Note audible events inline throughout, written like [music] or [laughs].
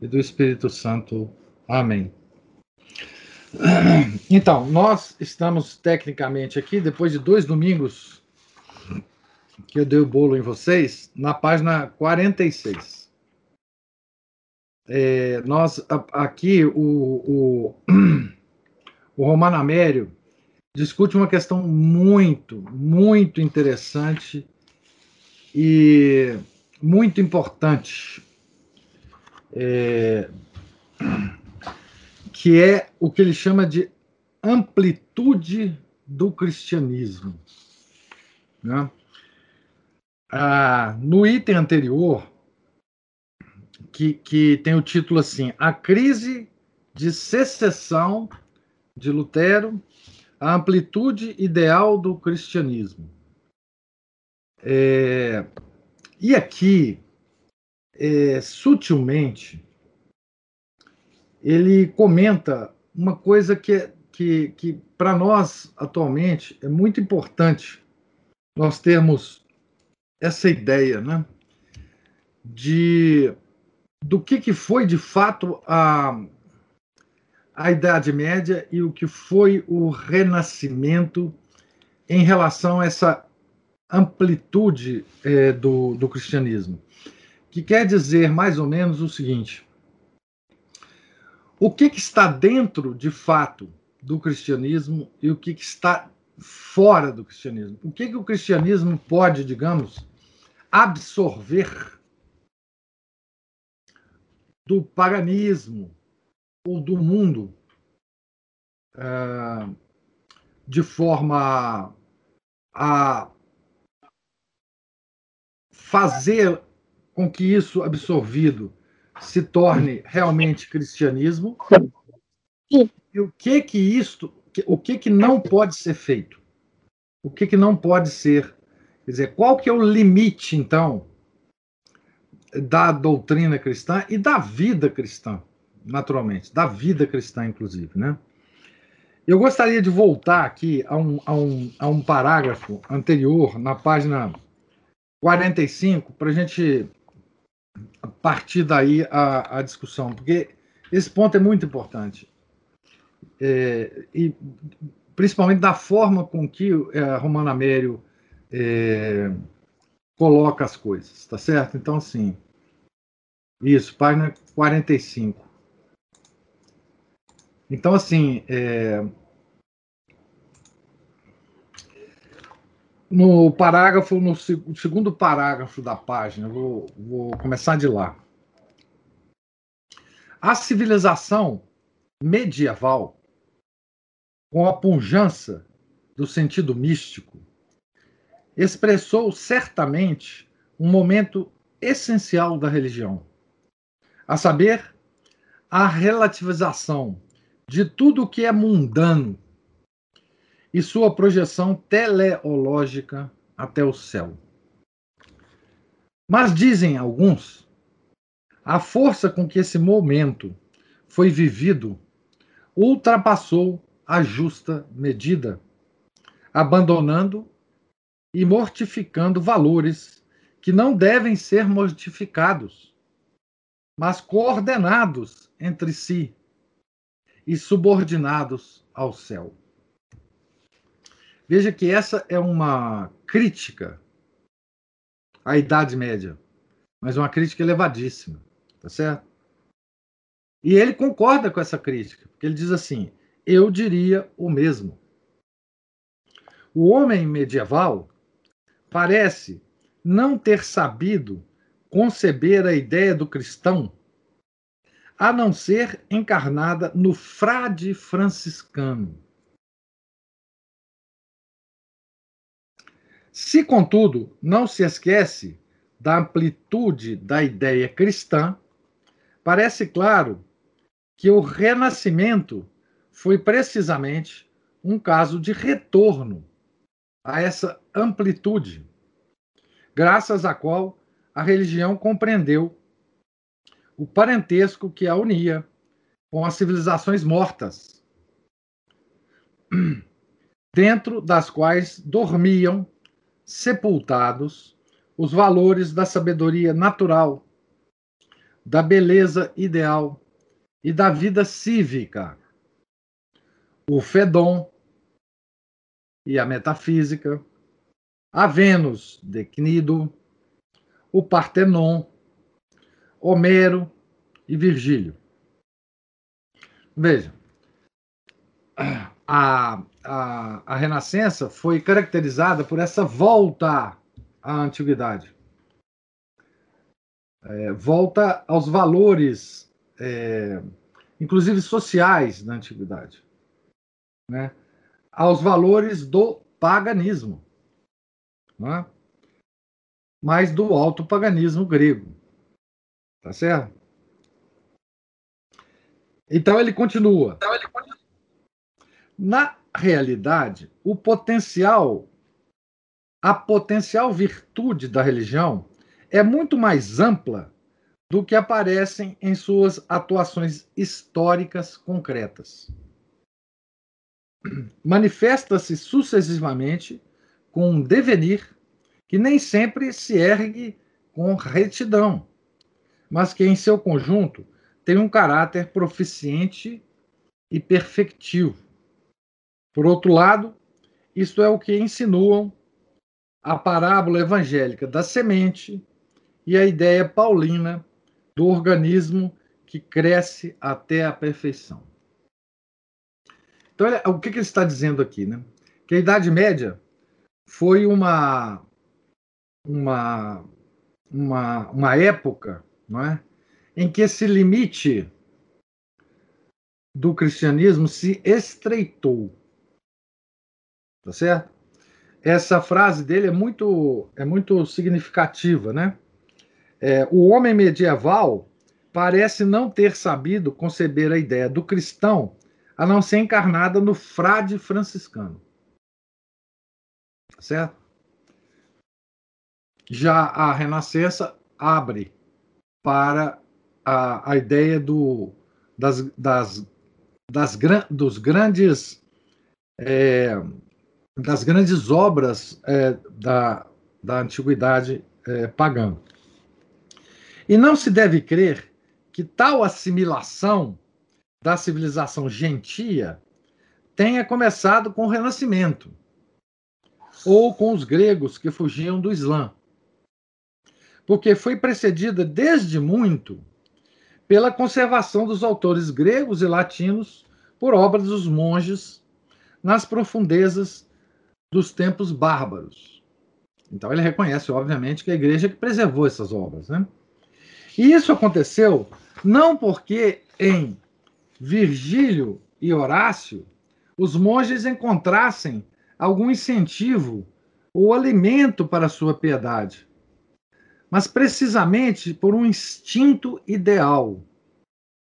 do Espírito Santo. Amém. [clears throat] Então, nós estamos tecnicamente aqui, depois de dois domingos que eu dei o bolo em vocês, na página 46. É, nós, aqui, o, o, [clears throat] o Romano Amério discute uma questão muito, muito interessante e muito importante é, que é o que ele chama de amplitude do cristianismo. Né? Ah, no item anterior, que, que tem o título assim: A crise de secessão de Lutero, a amplitude ideal do cristianismo. É, e aqui é, sutilmente, ele comenta uma coisa que, é, que, que para nós, atualmente, é muito importante nós termos essa ideia né, de, do que, que foi, de fato, a, a Idade Média e o que foi o Renascimento em relação a essa amplitude é, do, do cristianismo que quer dizer mais ou menos o seguinte: o que, que está dentro, de fato, do cristianismo e o que, que está fora do cristianismo? O que, que o cristianismo pode, digamos, absorver do paganismo ou do mundo uh, de forma a fazer com que isso absorvido se torne realmente cristianismo? E o que que isto, o que que não pode ser feito, o que que não pode ser, quer dizer, qual que é o limite então da doutrina cristã e da vida cristã, naturalmente, da vida cristã inclusive, né? Eu gostaria de voltar aqui a um, a um, a um parágrafo anterior, na página 45, para a gente partir daí a, a discussão, porque esse ponto é muito importante. É, e principalmente da forma com que é, Romano Amério é, coloca as coisas, tá certo? Então, assim, isso, página 45. Então, assim, é, no parágrafo, no segundo parágrafo da página, vou, vou começar de lá. A civilização medieval, com a pujança do sentido místico, expressou certamente um momento essencial da religião, a saber, a relativização de tudo o que é mundano e sua projeção teleológica até o céu. Mas dizem alguns, a força com que esse momento foi vivido ultrapassou a justa medida, abandonando e mortificando valores que não devem ser mortificados, mas coordenados entre si e subordinados ao céu. Veja que essa é uma crítica à Idade Média, mas uma crítica elevadíssima, tá certo? E ele concorda com essa crítica, porque ele diz assim: eu diria o mesmo. O homem medieval parece não ter sabido conceber a ideia do cristão, a não ser encarnada no frade franciscano Se, contudo, não se esquece da amplitude da ideia cristã, parece claro que o renascimento foi precisamente um caso de retorno a essa amplitude, graças à qual a religião compreendeu o parentesco que a unia com as civilizações mortas, [clears throat] dentro das quais dormiam sepultados os valores da sabedoria natural, da beleza ideal e da vida cívica. O Fedon e a metafísica, a Vênus de o Partenon, Homero e Virgílio. Veja, a, a, a Renascença foi caracterizada por essa volta à antiguidade. É, volta aos valores, é, inclusive sociais, da antiguidade. Né? Aos valores do paganismo. Né? Mas do alto paganismo grego. Tá certo? Então ele continua. Então ele continua. Na realidade, o potencial, a potencial virtude da religião é muito mais ampla do que aparecem em suas atuações históricas concretas. Manifesta-se sucessivamente com um devenir que nem sempre se ergue com retidão, mas que em seu conjunto tem um caráter proficiente e perfectivo. Por outro lado, isto é o que insinuam a parábola evangélica da semente e a ideia paulina do organismo que cresce até a perfeição. Então, o que, ele está dizendo aqui? Né? Que a Idade Média foi uma, uma, uma, uma época não é? em que esse limite do cristianismo se estreitou. Tá certo? Essa frase dele é muito, é muito significativa, né? É, o homem medieval parece não ter sabido conceber a ideia do cristão a não ser encarnada no frade franciscano. Tá certo? Já a Renascença abre para a, a ideia do, das, das, das, dos grandes é, das grandes obras é, da, da antiguidade é, pagã. E não se deve crer que tal assimilação da civilização gentia tenha começado com o Renascimento ou com os gregos que fugiam do Islã, porque foi precedida desde muito pela conservação dos autores gregos e latinos por obras dos monges nas profundezas dos tempos bárbaros. Então ele reconhece, obviamente, que a igreja que preservou essas obras. Né? E isso aconteceu não porque em Virgílio e Horácio os monges encontrassem algum incentivo ou alimento para a sua piedade, mas precisamente por um instinto ideal,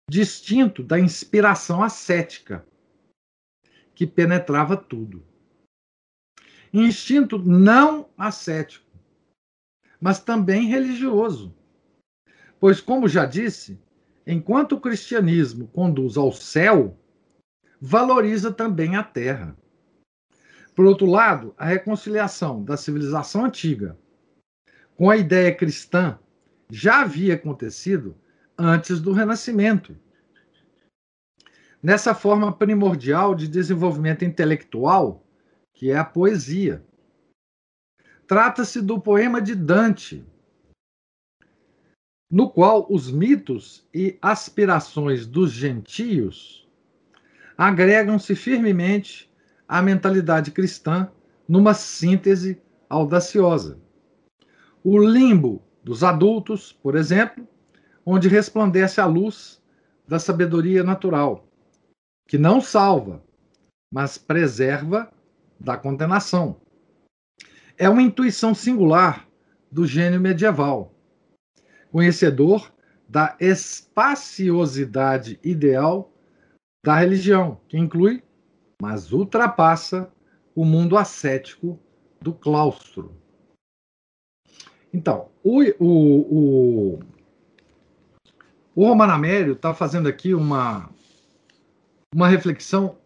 distinto da inspiração ascética, que penetrava tudo instinto não ascético, mas também religioso. Pois, como já disse, enquanto o cristianismo conduz ao céu, valoriza também a terra. Por outro lado, a reconciliação da civilização antiga com a ideia cristã já havia acontecido antes do Renascimento. Nessa forma primordial de desenvolvimento intelectual que é a poesia. Trata-se do poema de Dante, no qual os mitos e aspirações dos gentios agregam-se firmemente à mentalidade cristã numa síntese audaciosa. O limbo dos adultos, por exemplo, onde resplandece a luz da sabedoria natural, que não salva, mas preserva da condenação. É uma intuição singular do gênio medieval, conhecedor da espaciosidade ideal da religião, que inclui, mas ultrapassa, o mundo ascético do claustro. Então, o, o, o, o Romano Amério está fazendo aqui uma, uma reflexão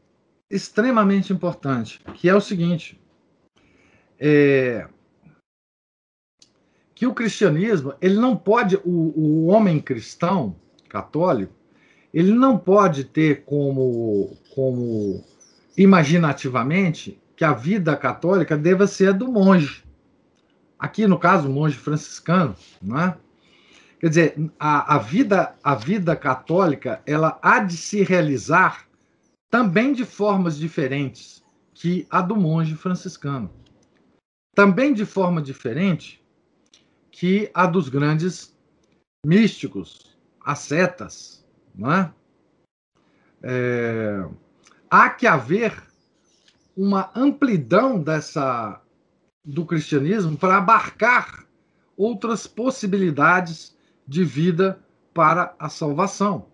extremamente importante, que é o seguinte: é, que o cristianismo, ele não pode, o, o homem cristão, católico, ele não pode ter como, como imaginativamente que a vida católica deva ser a do monge. Aqui, no caso, monge franciscano, não é? Quer dizer, a, a, vida, a vida católica ela há de se realizar também de formas diferentes que a do monge franciscano. Também de forma diferente que a dos grandes místicos, ascetas, não é? é há que haver uma amplidão dessa do cristianismo para abarcar outras possibilidades de vida para a salvação.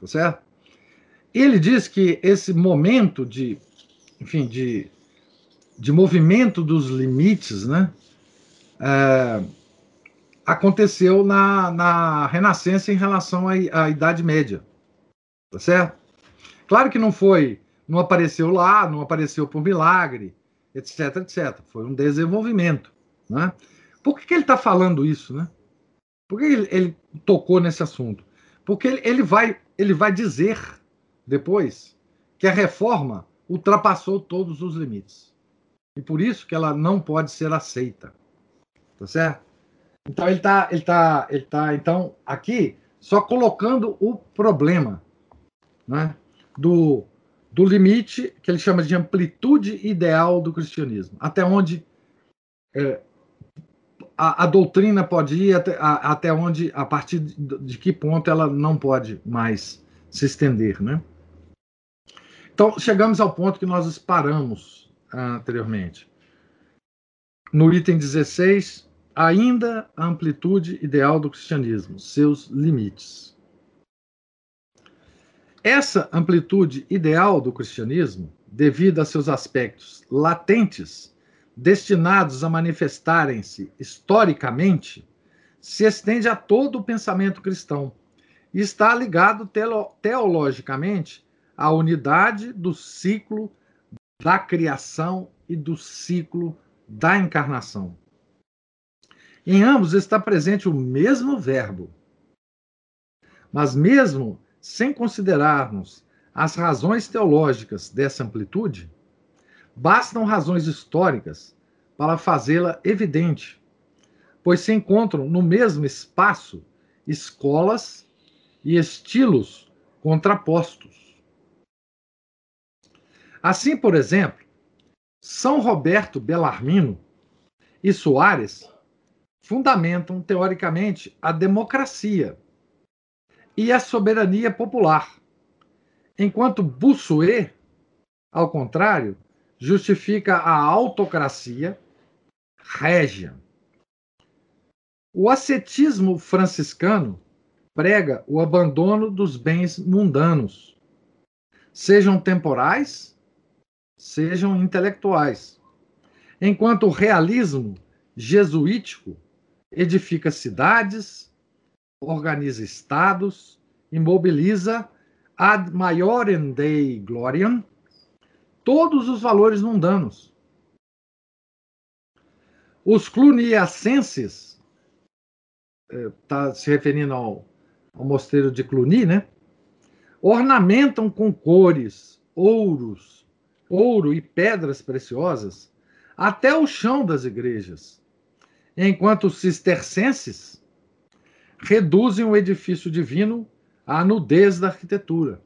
Tá certo? Ele diz que esse momento de, enfim, de, de movimento dos limites, né, é, aconteceu na, na Renascença em relação à, à Idade Média. Tá certo? Claro que não foi não apareceu lá, não apareceu por milagre, etc, etc. Foi um desenvolvimento. Né? Por que, que ele está falando isso? Né? Por que ele, ele tocou nesse assunto? Porque ele, ele, vai, ele vai dizer depois que a reforma ultrapassou todos os limites. E por isso que ela não pode ser aceita. Tá certo? Então ele está ele tá, ele tá, então, aqui só colocando o problema né, do, do limite que ele chama de amplitude ideal do cristianismo, até onde é, a, a, doutrina pode ir, até, a, até onde, a partir de, de, que ponto ela não pode mais se estender, né? Então, chegamos ao ponto que nós paramos anteriormente. No item 16, ainda a amplitude ideal do cristianismo, seus limites. Essa amplitude ideal do cristianismo, devido a seus aspectos latentes, destinados a manifestarem-se historicamente, se estende a todo o pensamento cristão e está ligado teologicamente à unidade do ciclo da criação e do ciclo da encarnação. Em ambos está presente o mesmo verbo. Mas mesmo sem considerarmos as razões teológicas dessa amplitude, bastam razões históricas para fazê-la evidente, pois se encontram no mesmo espaço escolas e estilos contrapostos. Assim, por exemplo, São Roberto Bellarmino e Soares fundamentam teoricamente a democracia e a soberania popular. Enquanto Bossuet, ao contrário, justifica a autocracia régia. O ascetismo franciscano prega o abandono dos bens mundanos, sejam temporais, sejam intelectuais, enquanto o realismo jesuítico edifica cidades, organiza estados e mobiliza ad maiorem Dei gloriam todos os valores mundanos. Os cluniacenses, está eh, se referindo ao, ao mosteiro de Cluny, né? Ornamentam com cores, ouros, ouro e pedras preciosas até o chão das igrejas, enquanto os cistercenses reduzem o edifício divino à nudez da arquitetura.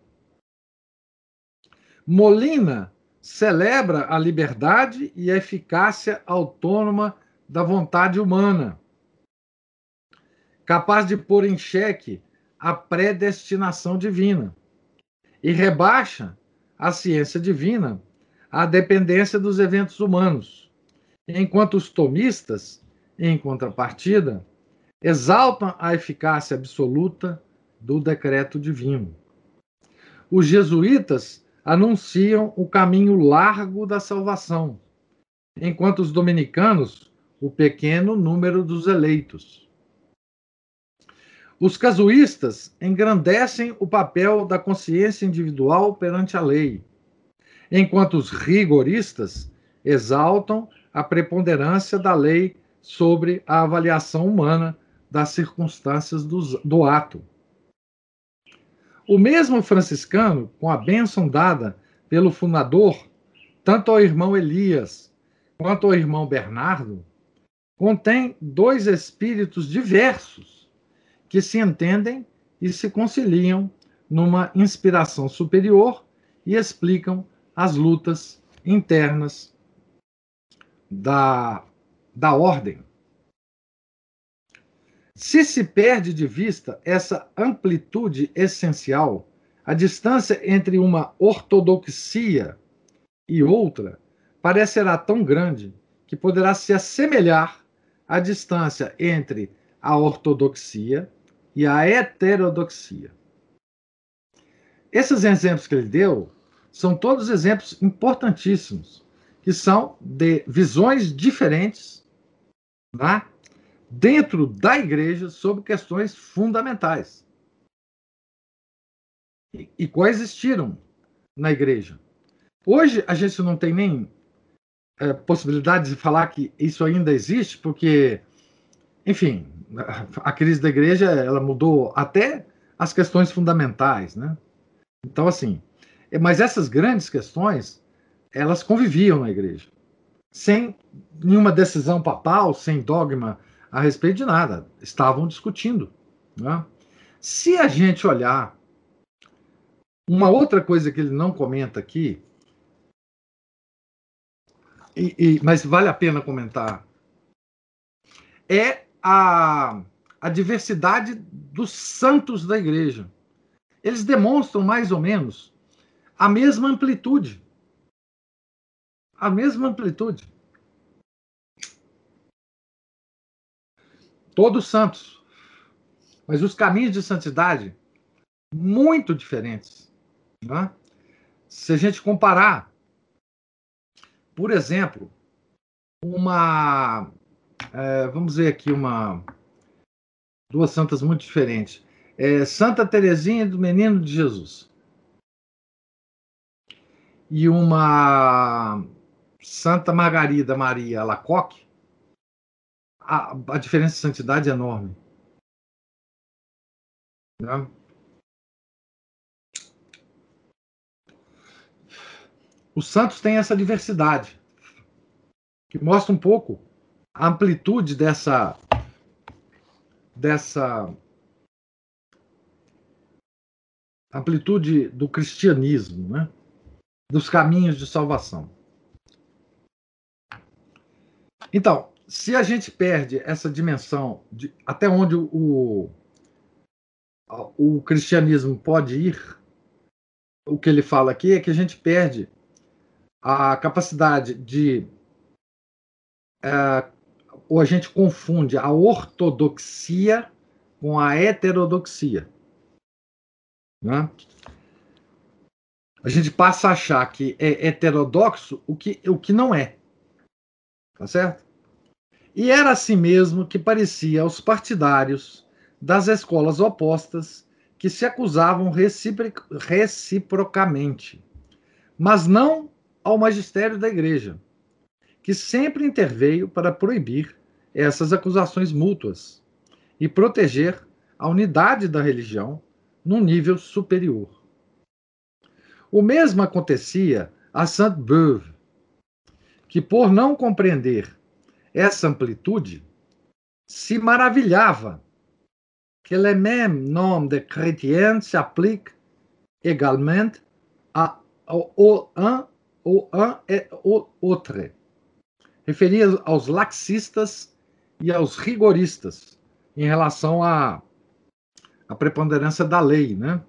Molina celebra a liberdade e a eficácia autônoma da vontade humana, capaz de pôr em xeque a predestinação divina, e rebaixa a ciência divina à dependência dos eventos humanos, enquanto os tomistas, em contrapartida, exaltam a eficácia absoluta do decreto divino. Os jesuítas anunciam o caminho largo da salvação, enquanto os dominicanos, o pequeno número dos eleitos. Os casuístas engrandecem o papel da consciência individual perante a lei, enquanto os rigoristas exaltam a preponderância da lei sobre a avaliação humana das circunstâncias do, do ato. O mesmo franciscano, com a bênção dada pelo fundador, tanto ao irmão Elias quanto ao irmão Bernardo, contém dois espíritos diversos que se entendem e se conciliam numa inspiração superior e explicam as lutas internas da, da ordem. Se se perde de vista essa amplitude essencial, a distância entre uma ortodoxia e outra parecerá tão grande que poderá se assemelhar à distância entre a ortodoxia e a heterodoxia. Esses exemplos que ele deu são todos exemplos importantíssimos, que são de visões diferentes né, dentro da igreja sobre questões fundamentais. E, e coexistiram na igreja. Hoje a gente não tem nem é, possibilidade de falar que isso ainda existe, porque, enfim, a crise da igreja ela mudou até as questões fundamentais, né? Então, assim, mas essas grandes questões, elas conviviam na igreja, sem nenhuma decisão papal, sem dogma a respeito de nada. Estavam discutindo. Né? Se a gente olhar, uma outra coisa que ele não comenta aqui, e, e, mas vale a pena comentar, é a, a diversidade dos santos da igreja. Eles demonstram mais ou menos a mesma amplitude. A mesma amplitude. Todos santos. Mas os caminhos de santidade muito diferentes. Né? Se a gente comparar, por exemplo, uma. É, vamos ver aqui uma. Duas santas muito diferentes. É, Santa Teresinha do Menino de Jesus e uma Santa Margarida Maria Alacoque, a, a diferença de santidade é enorme. Né? Os santos têm essa diversidade, que mostra um pouco a amplitude dessa dessa amplitude do cristianismo, né? Dos caminhos de salvação. Então, se a gente perde essa dimensão de até onde o, o cristianismo pode ir, o que ele fala aqui é que a gente perde a capacidade de. É, ou a gente confunde a ortodoxia com a heterodoxia. Né? A gente passa a achar que é heterodoxo o que, o que não é. Tá certo? E era assim mesmo que parecia aos partidários das escolas opostas que se acusavam reciprocamente, mas não ao magistério da igreja, que sempre interveio para proibir essas acusações mútuas e proteger a unidade da religião num nível superior. O mesmo acontecia a Sainte-Beuve, que, por não compreender essa amplitude, se maravilhava que le même nom de chrétien s'applique également à, au un, au un et au autre. Referia aos laxistas e aos rigoristas em relação à, à preponderância da lei, né?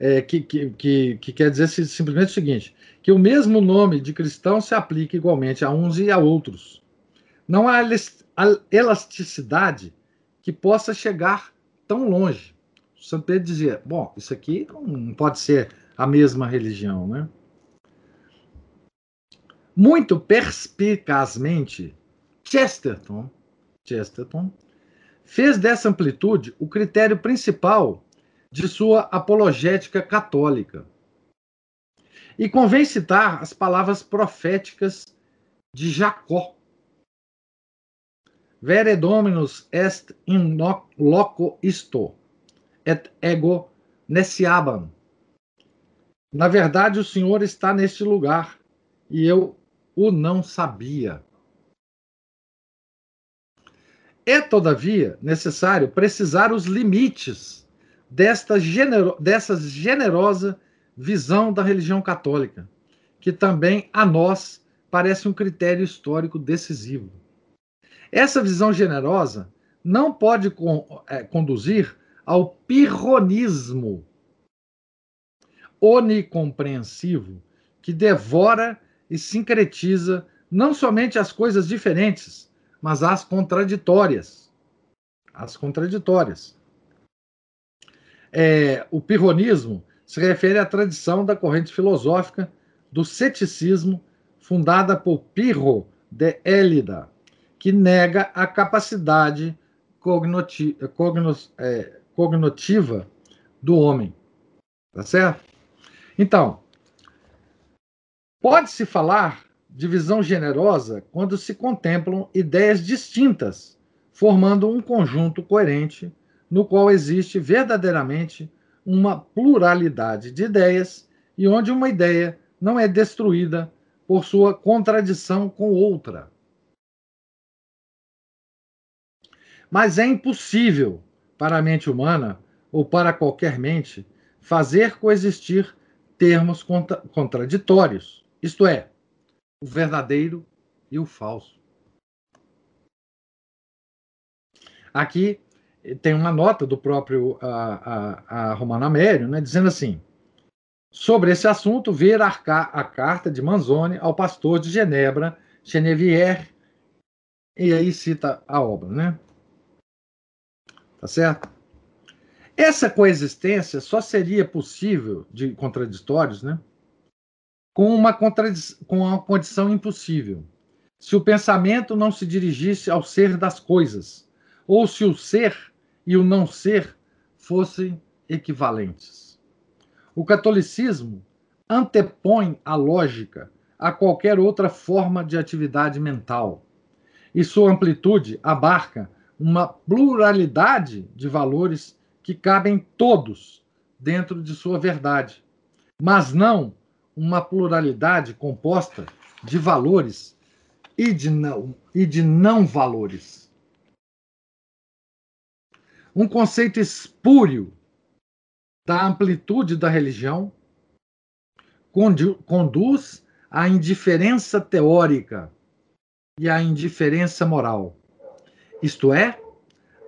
É, que, que, que, que, quer dizer simplesmente o seguinte: que o mesmo nome de cristão se aplica igualmente a uns e a outros. Não há elasticidade que possa chegar tão longe. O São Pedro dizia: bom, isso aqui não pode ser a mesma religião, né? Muito perspicazmente, Chesterton, Chesterton fez dessa amplitude o critério principal de sua apologética católica. E convém citar as palavras proféticas de Jacó. Vere dominus est in loco isto, et ego neciabam. Na verdade, o Senhor está neste lugar, e eu o não sabia. É, todavia, necessário precisar os limites desta genero dessa generosa visão da religião católica, que também a nós parece um critério histórico decisivo. Essa visão generosa não pode con é, conduzir ao pirronismo onicompreensivo que devora e sincretiza não somente as coisas diferentes, mas as contraditórias. As contraditórias. É, o pirronismo se refere à tradição da corrente filosófica do ceticismo fundada por Pirro de Élida, que nega a capacidade cognoti cogno é, cognitiva do homem. Tá certo? Então, pode-se falar de visão generosa quando se contemplam ideias distintas, formando um conjunto coerente no qual existe verdadeiramente uma pluralidade de ideias e onde uma ideia não é destruída por sua contradição com outra. Mas é impossível para a mente humana ou para qualquer mente fazer coexistir termos contra contraditórios, isto é, o verdadeiro e o falso. Aqui tem uma nota do próprio a, a, a Romano Amério, né, dizendo assim: sobre esse assunto, ver a, a carta de Manzoni ao pastor de Genebra, Genevieve, e aí cita a obra, né? Tá certo? Essa coexistência só seria possível de contraditórios, né? Com uma, com uma condição impossível. Se o pensamento não se dirigisse ao ser das coisas, ou se o ser e o não ser fossem equivalentes. O catolicismo antepõe a lógica a qualquer outra forma de atividade mental, e sua amplitude abarca uma pluralidade de valores que cabem todos dentro de sua verdade, mas não uma pluralidade composta de valores e de não, e de não valores um conceito espúrio da amplitude da religião conduz à indiferença teórica e à indiferença moral, isto é,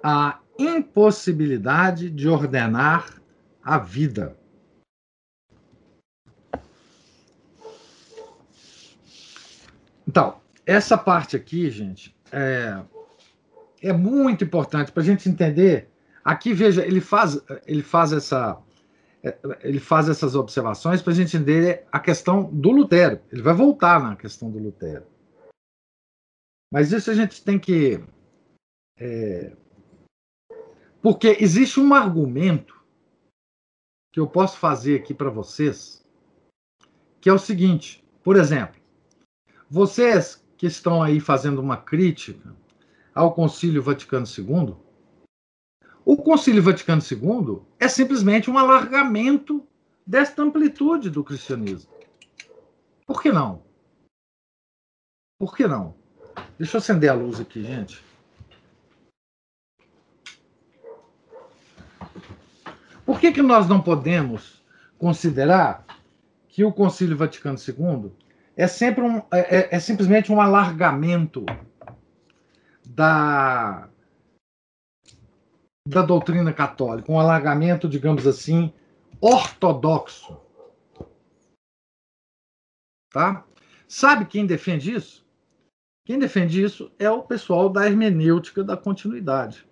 à impossibilidade de ordenar a vida. Então, essa parte aqui, gente, é, é muito importante para a gente entender Aqui, veja, ele faz, ele faz, essa, ele faz essas observações para a gente entender a questão do Lutero. Ele vai voltar na questão do Lutero. Mas isso a gente tem que. É, porque existe um argumento que eu posso fazer aqui para vocês, que é o seguinte: por exemplo, vocês que estão aí fazendo uma crítica ao Concílio Vaticano II, o Concílio Vaticano II é simplesmente um alargamento desta amplitude do cristianismo. Por que não? Por que não? Deixa eu acender a luz aqui, gente. Por que, que nós não podemos considerar que o Concílio Vaticano II é, sempre um, é, é, é simplesmente um alargamento da, da doutrina católica, um alargamento, digamos assim, ortodoxo. Tá? Sabe quem defende isso? Quem defende isso é o pessoal da hermenêutica da continuidade.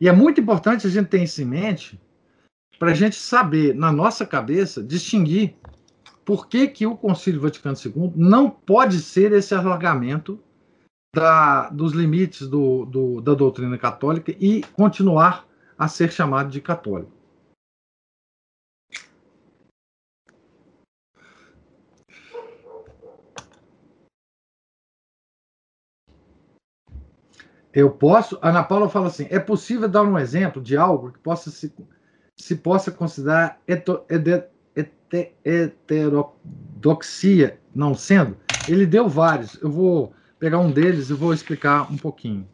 E é muito importante a gente ter isso em mente para a gente saber, na nossa cabeça, distinguir por que, que o Concílio Vaticano II não pode ser esse alargamento da, dos limites do, do, da doutrina católica e continuar a ser chamado de católico. Eu posso. Ana Paula fala assim: é possível dar um exemplo de algo que possa se, se possa considerar eto, heterodoxia, não sendo? Ele deu vários. Eu vou pegar um deles e vou explicar um pouquinho.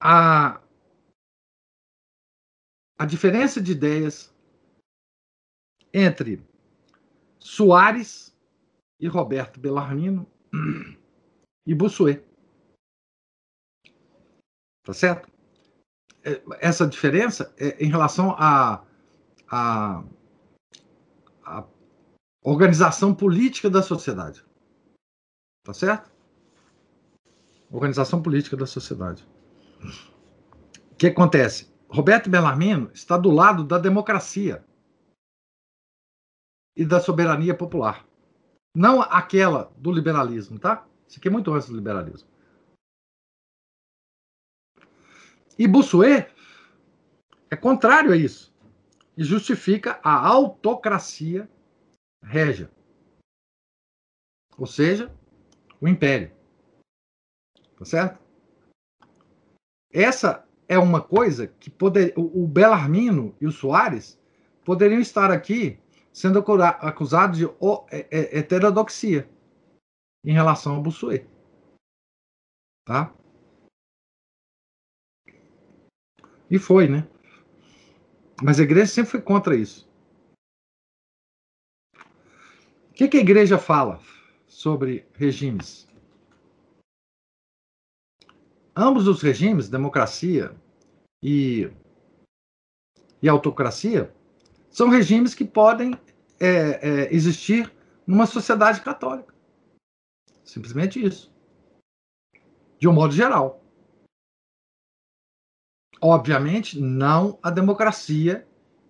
A, a diferença de ideias entre Soares e Roberto Bellarmino e Bossuet. Tá certo? É, essa diferença é em relação a, a, organização política da sociedade. Tá certo? Organização política da sociedade. O que acontece? Roberto Bellarmino está do lado da democracia e da soberania popular. Não aquela do liberalismo, tá? Isso aqui é muito antes do liberalismo. E Bossuet é contrário a isso. E justifica a autocracia régia. Ou seja, o império. Tá certo? Essa é uma coisa que poder, o Belarmino e o Soares poderiam estar aqui sendo acusado de é, é, heterodoxia em relação ao Bussuet. Tá? E foi, né? Mas a igreja sempre foi contra isso. Que, que a igreja fala sobre regimes? Ambos os regimes, democracia e, e autocracia, são regimes que podem é, é, existir numa sociedade católica. Simplesmente isso. De um modo geral. Obviamente, não a democracia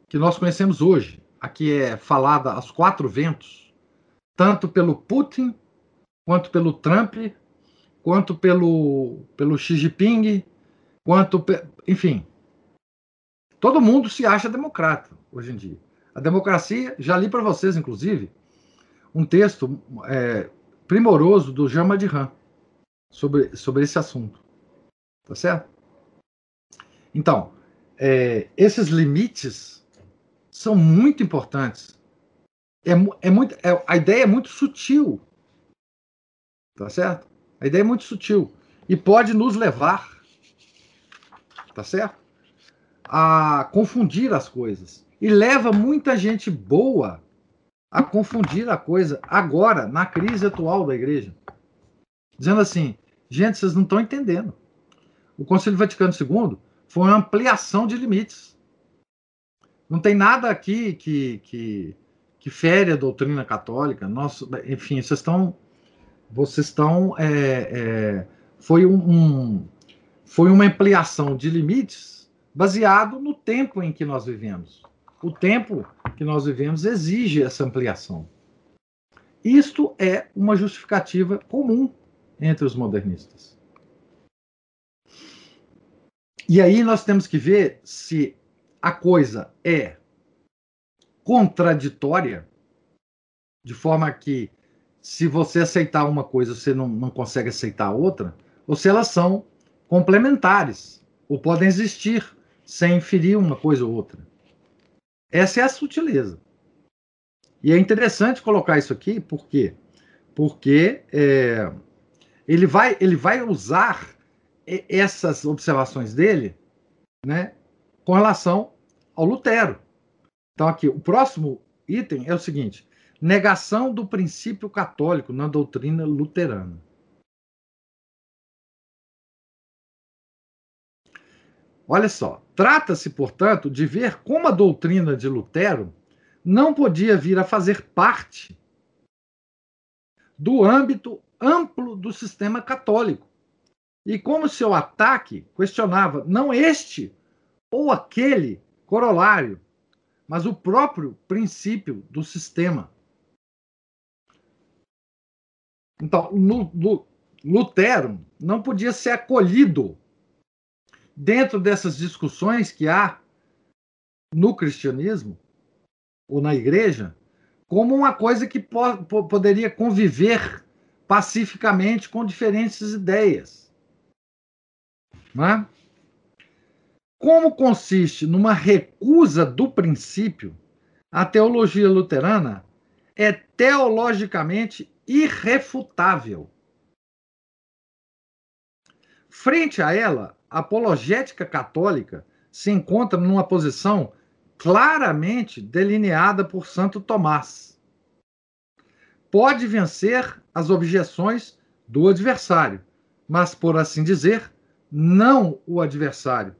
que nós conhecemos hoje. Aqui é falada aos quatro ventos, tanto pelo Putin, quanto pelo Trump, quanto pelo, pelo Xi Jinping, quanto. Enfim. Todo mundo se acha democrata hoje em dia. A democracia, já li para vocês, inclusive, um texto é, primoroso do Jean Madiran sobre, sobre esse assunto. Tá certo? Então, é, esses limites são muito importantes. É, é muito, é, a ideia é muito sutil. Tá certo? A ideia é muito sutil. E pode nos levar, tá certo? A confundir as coisas. E leva muita gente boa a confundir a coisa agora, na crise atual da igreja. Dizendo assim, gente, vocês não estão entendendo. O Concílio Vaticano II foi uma ampliação de limites. Não tem nada aqui que, que, que fere a doutrina católica. Nossa, enfim, vocês estão. Vocês estão. É, é, foi, um, um, foi uma ampliação de limites baseado no tempo em que nós vivemos o tempo que nós vivemos exige essa ampliação. Isto é uma justificativa comum entre os modernistas. E aí nós temos que ver se a coisa é contraditória, de forma que se você aceitar uma coisa, você não, não consegue aceitar outra, ou se elas são complementares, ou podem existir sem ferir uma coisa ou outra. Essa é a sutileza. E é interessante colocar isso aqui, por quê? Porque é, ele, vai, ele vai usar essas observações dele né, com relação ao Lutero. Então, aqui, o próximo item é o seguinte: negação do princípio católico na doutrina luterana. Olha só, trata-se, portanto, de ver como a doutrina de Lutero não podia vir a fazer parte do âmbito amplo do sistema católico. E como seu ataque questionava não este ou aquele corolário, mas o próprio princípio do sistema. Então, Lutero não podia ser acolhido dentro dessas discussões que há no cristianismo ou na igreja como uma coisa que po poderia conviver pacificamente com diferentes ideias. É? Como consiste numa recusa do princípio, a teologia luterana é teologicamente irrefutável. Frente a ela, a apologética católica se encontra numa posição claramente delineada por Santo Tomás. Pode vencer as objeções do adversário, mas, por assim dizer, não o adversário,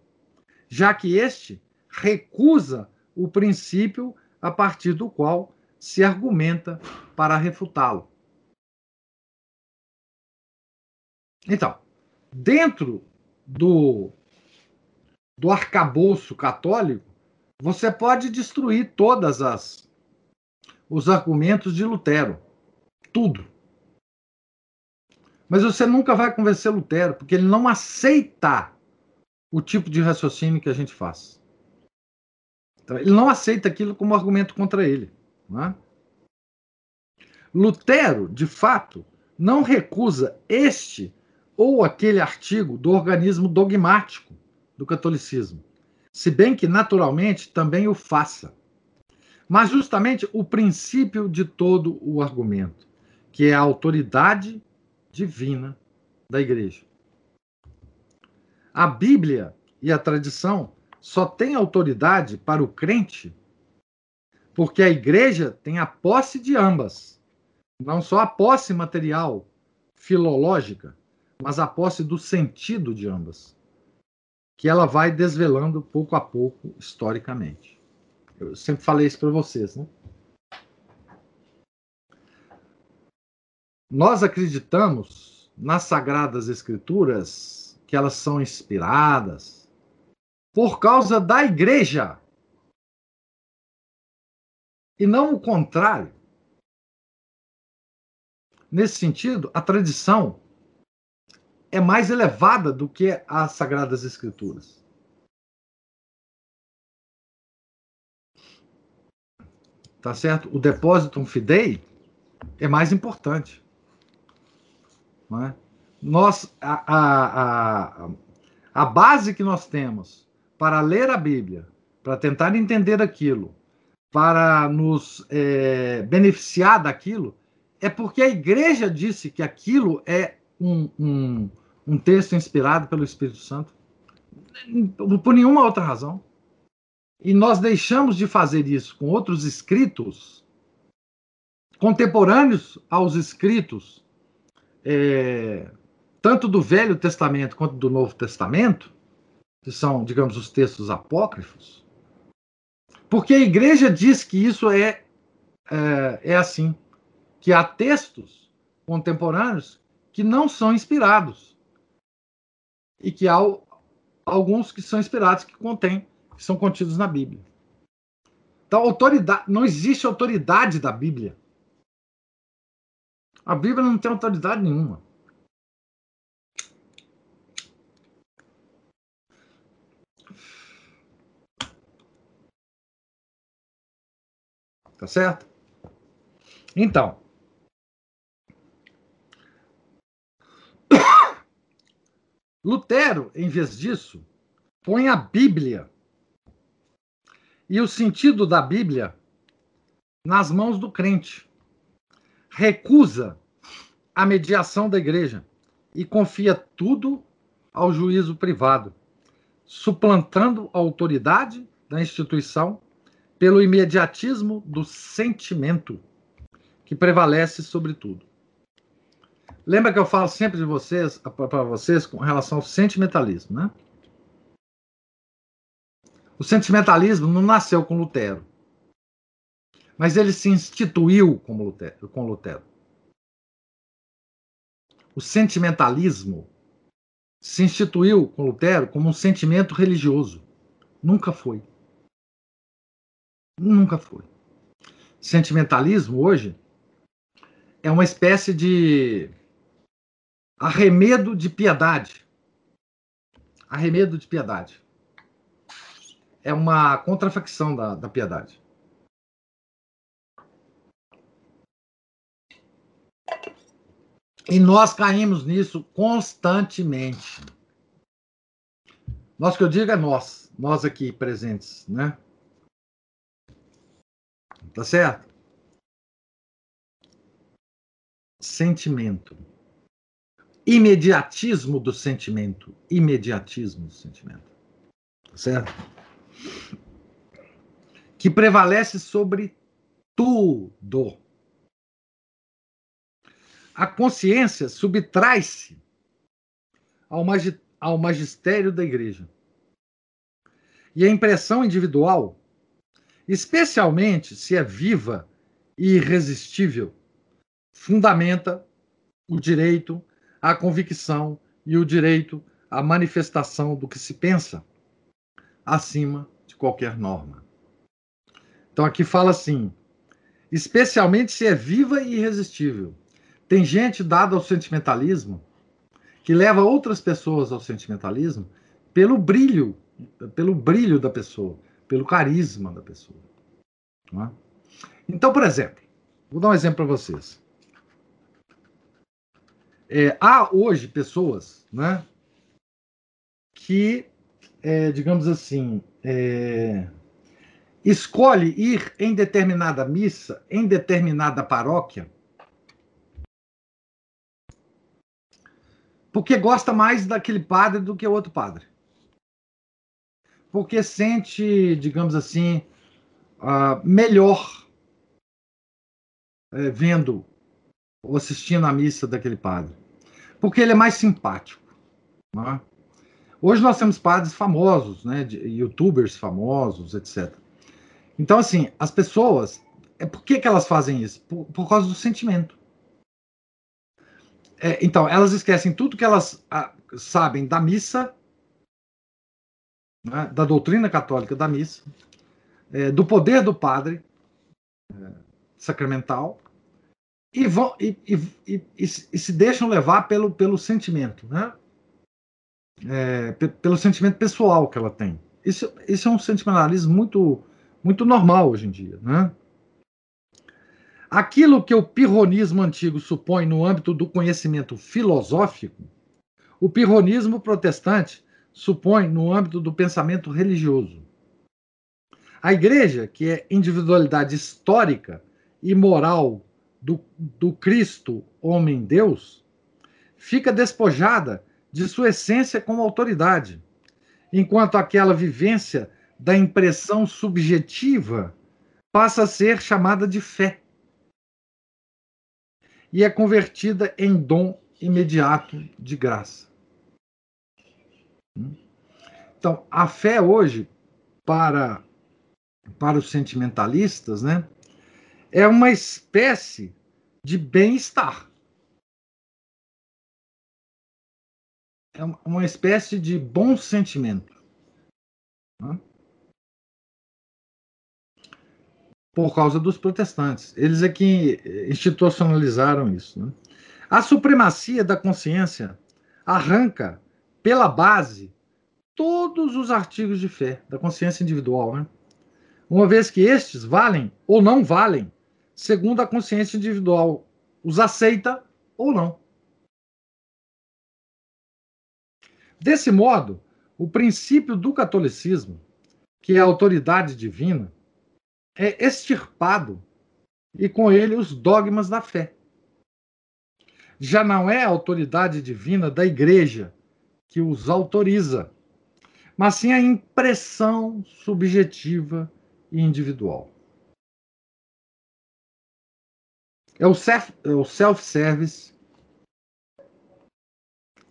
já que este recusa o princípio a partir do qual se argumenta para refutá-lo. Então, dentro do, do arcabouço católico, você pode destruir todas as os argumentos de Lutero, tudo. Mas você nunca vai convencer Lutero, porque ele não aceita o tipo de raciocínio que a gente faz. Então, ele não aceita aquilo como argumento contra ele. É? Lutero, de fato, não recusa este ou aquele artigo do organismo dogmático do catolicismo, se bem que naturalmente também o faça. Mas justamente o princípio de todo o argumento, que é a autoridade divina da igreja. A Bíblia e a tradição só têm autoridade para o crente porque a igreja tem a posse de ambas. Não só a posse material, filológica, mas a posse do sentido de ambas. Que ela vai desvelando pouco a pouco historicamente. Eu sempre falei isso para vocês, né? Nós acreditamos nas Sagradas Escrituras que elas são inspiradas por causa da igreja e não o contrário. Nesse sentido, a tradição é mais elevada do que as Sagradas Escrituras. Tá certo? O depósito fidei é mais importante. Não é? Nós, a, a, a, a base que nós temos para ler a Bíblia, para tentar entender aquilo, para nos é, beneficiar daquilo, é porque a igreja disse que aquilo é um, um, um texto inspirado pelo Espírito Santo. Por nenhuma outra razão. E nós deixamos de fazer isso com outros escritos contemporâneos aos escritos, é, tanto do Velho Testamento quanto do Novo Testamento, que são, digamos, os textos apócrifos, porque a igreja diz que isso é, é, é assim, que há textos contemporâneos que não são inspirados e que há alguns que são inspirados que contêm, que são contidos na Bíblia. Então, autoridade, não existe autoridade da Bíblia. A Bíblia não tem autoridade nenhuma. Tá certo? Então. [coughs] Lutero, em vez disso, põe a Bíblia e o sentido da Bíblia nas mãos do crente. Recusa a mediação da igreja e confia tudo ao juízo privado, suplantando a autoridade da instituição pelo imediatismo do sentimento que prevalece sobre tudo. Lembra que eu falo sempre de vocês, para vocês, com relação ao sentimentalismo, né? O sentimentalismo não nasceu com Lutero, mas ele se instituiu como Lutero, com Lutero. o sentimentalismo se instituiu com Lutero como um sentimento religioso. Nunca foi. Nunca foi. Sentimentalismo hoje é uma espécie de arremedo de piedade. Arremedo de piedade. É uma contrafacção da, da piedade. E nós caímos nisso constantemente. Nós que eu digo é nós, nós aqui presentes, né? Tá certo? Sentimento. Imediatismo do sentimento. Imediatismo do sentimento. Tá certo? Que prevalece sobre tudo a consciência subtrai-se ao, magi ao magistério da igreja. E a impressão individual, especialmente se é viva e irresistível, fundamenta o direito à convicção e o direito à manifestação do que se pensa, acima de qualquer norma. Então aqui fala assim: especialmente se é viva e irresistível tem gente dada ao sentimentalismo que leva outras pessoas ao sentimentalismo pelo brilho, pelo brilho da pessoa, pelo carisma da pessoa. É? Então, por exemplo, vou dar um exemplo para vocês. É, há hoje pessoas né, que, é, digamos assim, é, escolhe ir em determinada missa, em determinada paróquia, porque gosta mais daquele padre do que o outro padre. Porque sente, digamos assim, uh, melhor uh, vendo ou assistindo a missa daquele padre. Porque ele é mais simpático. É? Hoje nós temos padres famosos, né, de, youtubers famosos, etc. Então, assim, as pessoas, é por que, que elas fazem isso? Por, por causa do sentimento. É, então, elas esquecem tudo que elas a, sabem da missa, né, da doutrina católica da missa, é, do poder do padre é, sacramental, e, vão, e, e, e, se deixam levar pelo, pelo sentimento, né? É, pelo sentimento pessoal que ela tem. Isso, isso é um sentimentalismo muito, muito normal hoje em dia, né? Aquilo que o pirronismo antigo supõe no âmbito do conhecimento filosófico, o pirronismo protestante supõe no âmbito do pensamento religioso. A igreja, que é individualidade histórica e moral do, do Cristo, homem-deus, fica despojada de sua essência como autoridade, enquanto aquela vivência da impressão subjetiva passa a ser chamada de fé e é convertida em dom imediato de graça. Então, a fé hoje, para, para os sentimentalistas, né, é uma espécie de bem-estar. É uma espécie de bom sentimento. Né? por causa dos protestantes. Eles é que institucionalizaram isso. Né? A supremacia da consciência arranca pela base todos os artigos de fé da consciência individual, né? uma vez que estes valem ou não valem, segundo a consciência individual os aceita ou não. Desse modo, o princípio do catolicismo, que é a autoridade divina, é extirpado e com ele os dogmas da fé. Já não é a autoridade divina da igreja que os autoriza, mas sim a impressão subjetiva e individual. É o é self-service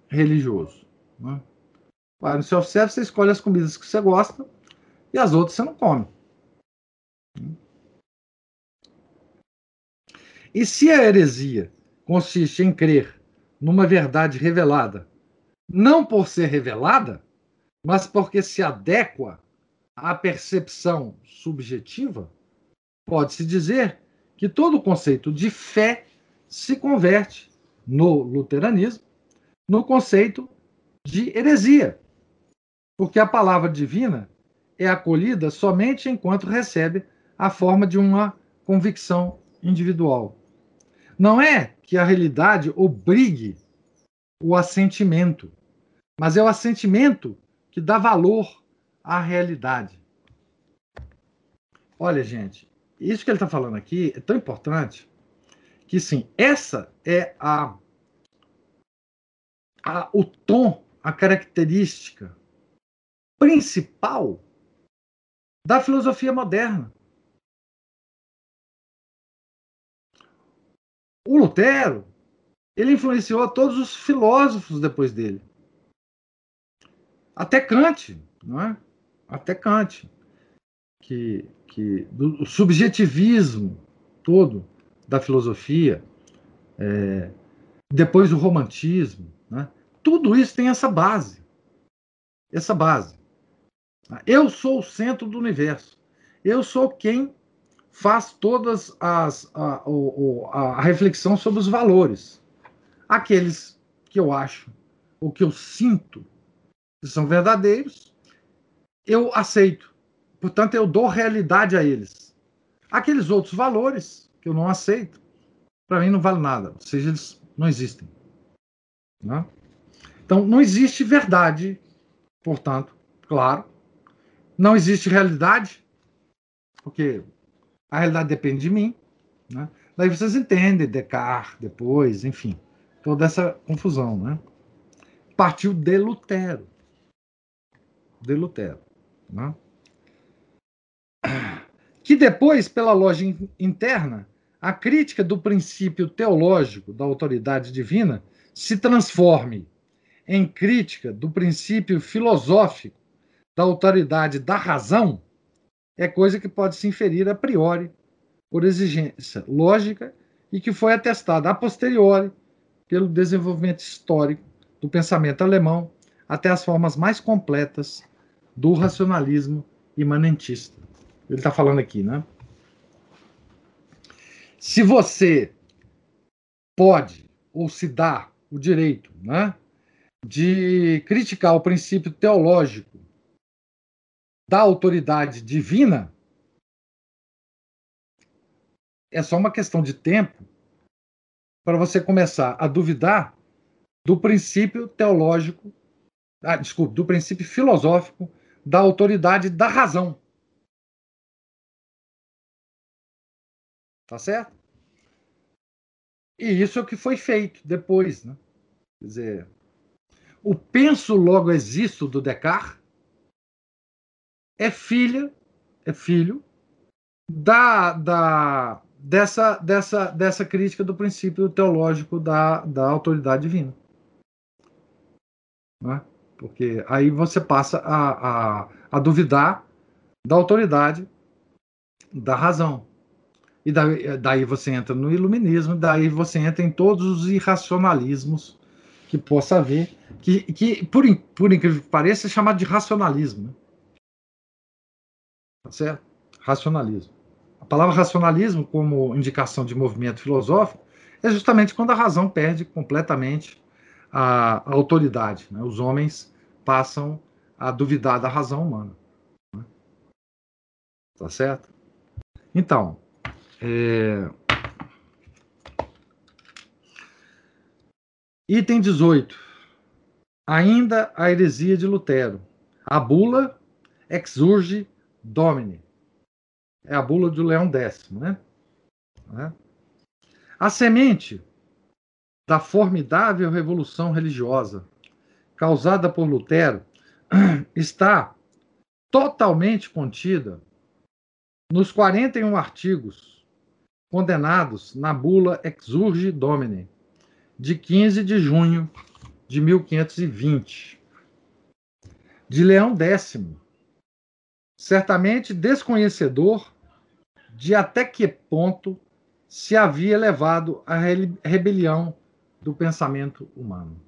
religioso. Né? No self-service você escolhe as comidas que você gosta e as outras você não come. E se a heresia consiste em crer numa verdade revelada, não por ser revelada, mas porque se adequa à percepção subjetiva, pode-se dizer que todo o conceito de fé se converte no luteranismo no conceito de heresia, porque a palavra divina é acolhida somente enquanto recebe a forma de uma convicção individual. Não é que a realidade obrigue o assentimento, mas é o assentimento que dá valor à realidade. Olha, gente, isso que ele está falando aqui é tão importante que, sim, essa é a, a o tom, a característica principal da filosofia moderna. O Lutero, ele influenciou todos os filósofos depois dele. Até Kant, não é? Até Kant, que, que do subjetivismo todo da filosofia, é, depois o romantismo, né? tudo isso tem essa base, essa base. Eu sou o centro do universo. Eu sou quem faz todas as a, a, a reflexão sobre os valores, aqueles que eu acho, o que eu sinto que são verdadeiros, eu aceito. Portanto, eu dou realidade a eles. Aqueles outros valores que eu não aceito, para mim não vale nada, ou seja, eles não existem. Né? Então, não existe verdade, portanto, claro. Não existe realidade, porque a realidade depende de mim. Né? Daí vocês entendem Descartes, depois, enfim, toda essa confusão. Né? Partiu de Lutero. De Lutero. Né? Que depois, pela lógica interna, a crítica do princípio teológico da autoridade divina se transforme em crítica do princípio filosófico da autoridade da razão é coisa que pode se inferir a priori por exigência lógica e que foi atestada a posteriori pelo desenvolvimento histórico do pensamento alemão até as formas mais completas do racionalismo imanentista. Ele está falando aqui, né? Se você pode ou se dá o direito, né, de criticar o princípio teológico da autoridade divina, é só uma questão de tempo para você começar a duvidar do princípio teológico, ah, desculpe, do princípio filosófico da autoridade da razão. Tá certo? E isso é o que foi feito depois, né? Quer dizer, o penso logo existo do Descartes é filha, é filho da, da dessa, dessa, dessa crítica do princípio teológico da, da autoridade divina. Né? Porque aí você passa a, a, a duvidar da autoridade da razão. E daí, daí você entra no iluminismo, daí você entra em todos os irracionalismos que possa haver, que, que por, por incrível que pareça, é chamado de racionalismo. Né? Tá certo? Racionalismo. A palavra racionalismo, como indicação de movimento filosófico, é justamente quando a razão perde completamente a, autoridade. Né? Os homens passam a duvidar da razão humana. Né? Tá certo? Então, é... item 18. Ainda a heresia de Lutero. A bula exurge Domini. É a bula do Leão X, né? né? A semente da formidável revolução religiosa causada por Lutero [clears throat] está totalmente contida nos 41 artigos condenados na bula Exurge Domini, de 15 de junho de 1520, de Leão X, certamente desconhecedor de até que ponto se havia levado a rebelião do pensamento humano.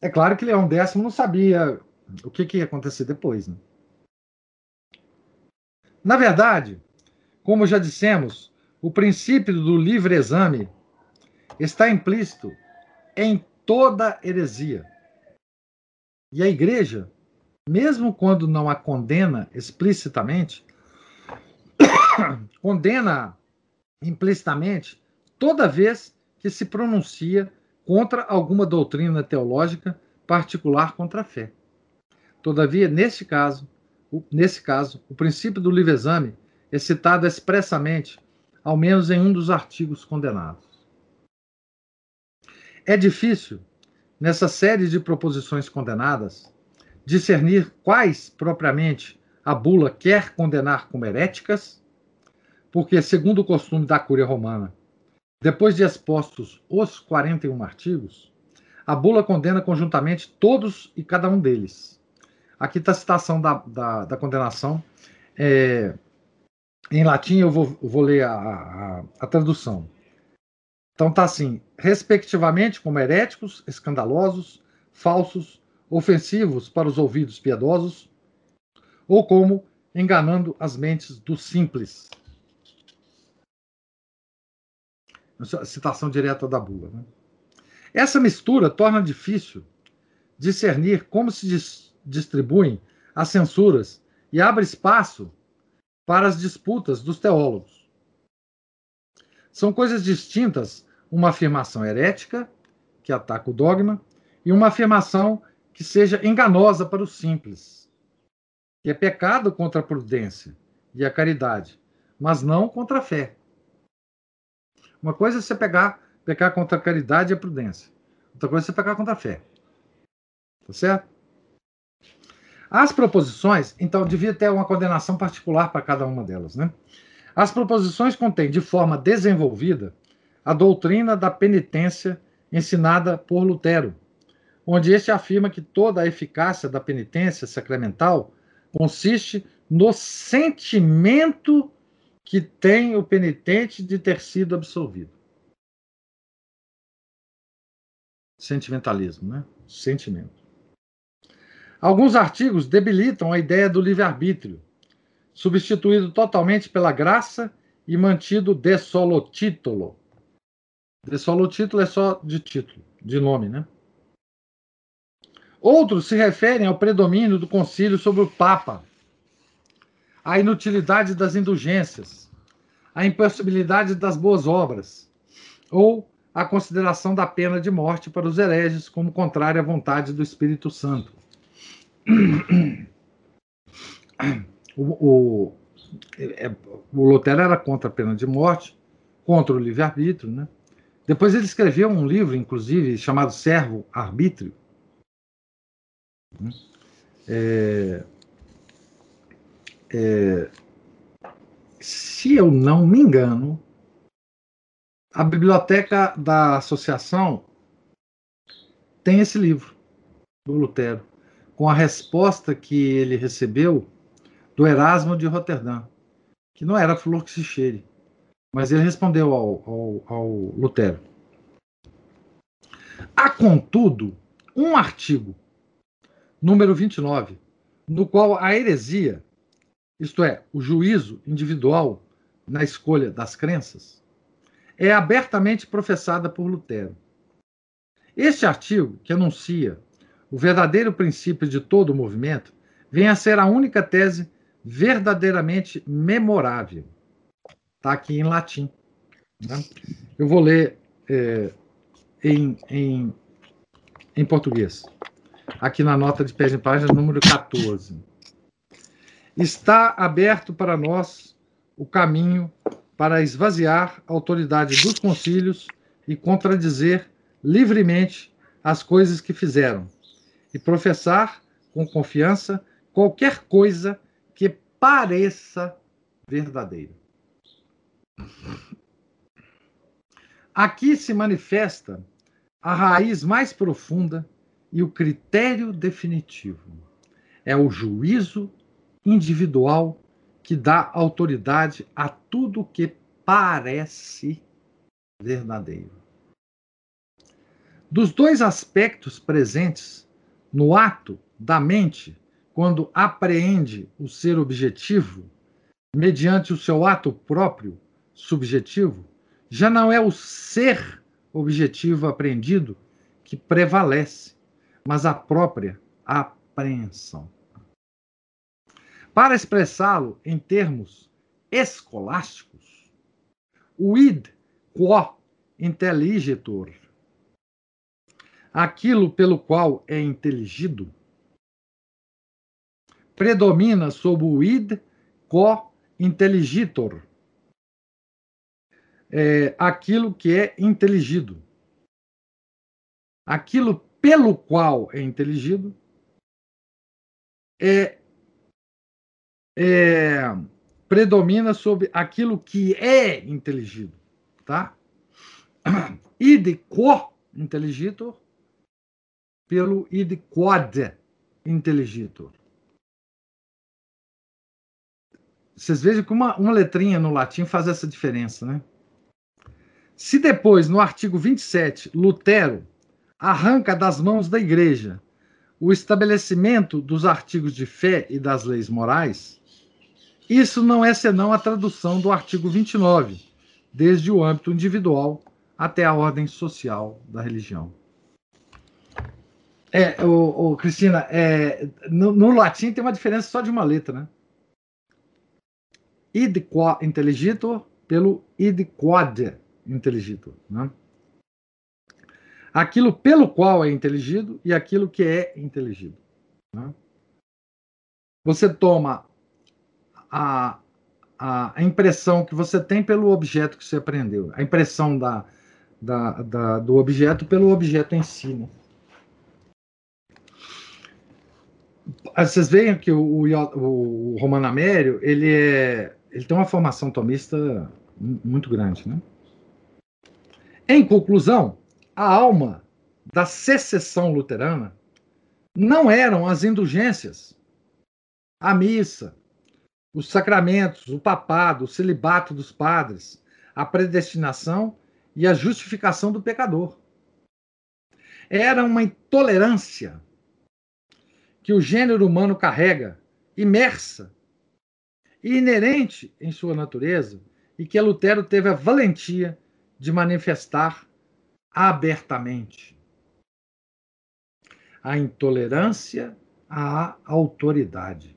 É claro que Leão X não sabia o que, que ia acontecer depois. Né? Na verdade, como já dissemos, o princípio do livre exame está implícito em toda heresia. E a igreja, mesmo quando não a condena explicitamente, [coughs] condena implicitamente toda vez que se pronuncia contra alguma doutrina teológica particular contra a fé. Todavia, neste caso, o, nesse caso, o princípio do livre-exame é citado expressamente, ao menos em um dos artigos condenados. É difícil, nessa série de proposições condenadas, discernir quais propriamente a bula quer condenar como heréticas, porque, segundo o costume da Cúria Romana, depois de expostos os 41 artigos, a bula condena conjuntamente todos e cada um deles. Aqui está a citação da, da, da condenação. É, em latim, eu vou, vou ler a, a, a tradução. Então está assim: respectivamente como heréticos, escandalosos, falsos, ofensivos para os ouvidos piedosos, ou como enganando as mentes dos simples. Citação direta da bula. Né? Essa mistura torna difícil discernir como se dis distribuem as censuras e abre espaço para as disputas dos teólogos. São coisas distintas uma afirmação herética, que ataca o dogma, e uma afirmação que seja enganosa para os simples, que é pecado contra a prudência e a caridade, mas não contra a fé. Uma coisa é você pegar, pecar contra a caridade e a prudência. Outra coisa é você pecar contra a fé. Tá certo? As proposições, então, devia ter uma condenação particular para cada uma delas, né? As proposições contêm, de forma desenvolvida, a doutrina da penitência ensinada por Lutero, onde este afirma que toda a eficácia da penitência sacramental consiste no sentimento que tem o penitente de ter sido absolvido. Sentimentalismo, né? Sentimento. Alguns artigos debilitam a ideia do livre-arbítrio, substituído totalmente pela graça e mantido de solo título. De solo título é só de título, de nome, né? Outros se referem ao predomínio do concílio sobre o Papa, a inutilidade das indulgências, a impossibilidade das boas obras, ou a consideração da pena de morte para os hereges como contrária à vontade do Espírito Santo. O, o, é, o Lutero era contra a pena de morte, contra o livre-arbítrio. Né? Depois ele escreveu um livro, inclusive, chamado Servo Arbítrio. É, é, se eu não me engano, a biblioteca da associação tem esse livro do Lutero, com a resposta que ele recebeu do Erasmo de Roterdã, que não era flor que se cheire, mas ele respondeu ao, ao, ao Lutero. Há, contudo, um artigo, número 29, no qual a heresia isto é, o juízo individual na escolha das crenças, é abertamente professada por Lutero. Este artigo, que anuncia o verdadeiro princípio de todo o movimento, vem a ser a única tese verdadeiramente memorável. Está aqui em latim. Né? Eu vou ler é, em, em, em português. Aqui na nota de pé de página, número 14 está aberto para nós o caminho para esvaziar a autoridade dos concílios e contradizer livremente as coisas que fizeram, e professar com confiança qualquer coisa que pareça verdadeira. Aqui se manifesta a raiz mais profunda e o critério definitivo. É o juízo individual que dá autoridade a tudo que parece verdadeiro. Dos dois aspectos presentes no ato da mente, quando apreende o ser objetivo, mediante o seu ato próprio, subjetivo, já não é o ser objetivo apreendido que prevalece, mas a própria apreensão. Para expressá-lo em termos escolásticos, o id quo intelligitor, aquilo pelo qual é inteligido, predomina sobre o id quo intelligitor, é, aquilo que é inteligido. Aquilo pelo qual é inteligido é, é, predomina sobre aquilo que é inteligido, tá? Id quo intelligitor pelo id quod intelligitor. Vocês vejam que uma, uma letrinha no latim faz essa diferença, né? Se depois, no artigo 27, Lutero arranca das mãos da igreja o estabelecimento dos artigos de fé e das leis morais, isso não é senão a tradução do artigo 29, desde o âmbito individual até a ordem social da religião. É, o, o Cristina, é, no, no, latim tem uma diferença só de uma letra, né? Id qua intelligitor pelo id quod inteligido. Né? Aquilo pelo qual é inteligido e aquilo que é inteligido. Né? Você toma a, a, impressão que você tem pelo objeto que você aprendeu, a impressão da, da, da do objeto pelo objeto em si. Né? Vocês veem que o, o, o Romano Amério ele, é, ele tem uma formação tomista muito grande, né? Em conclusão, a alma da secessão luterana não eram as indulgências, a missa, os sacramentos, o papado, o celibato dos padres, a predestinação e a justificação do pecador. Era uma intolerância que o gênero humano carrega, imersa e inerente em sua natureza, e que Lutero teve a valentia de manifestar abertamente a intolerância à autoridade.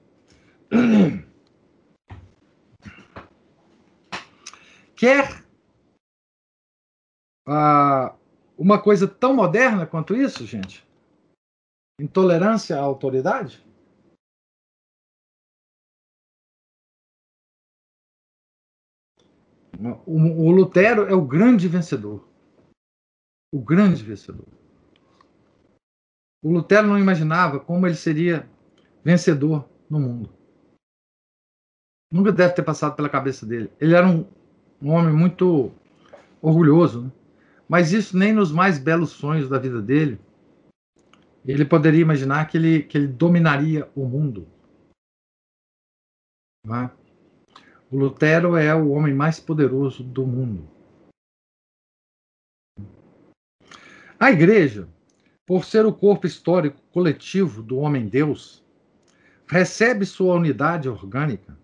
[clears throat] Quer uh, uma coisa tão moderna quanto isso, gente? Intolerância à autoridade? O, Lutero é o grande vencedor. O grande vencedor. O Lutero não imaginava como ele seria vencedor no mundo. Nunca deve ter passado pela cabeça dele. Ele era um, um homem muito orgulhoso, né? mas isso nem nos mais belos sonhos da vida dele ele poderia imaginar que ele, que ele dominaria o mundo. É? O Lutero é o homem mais poderoso do mundo. A igreja, por ser o corpo histórico coletivo do homem-deus, recebe sua unidade orgânica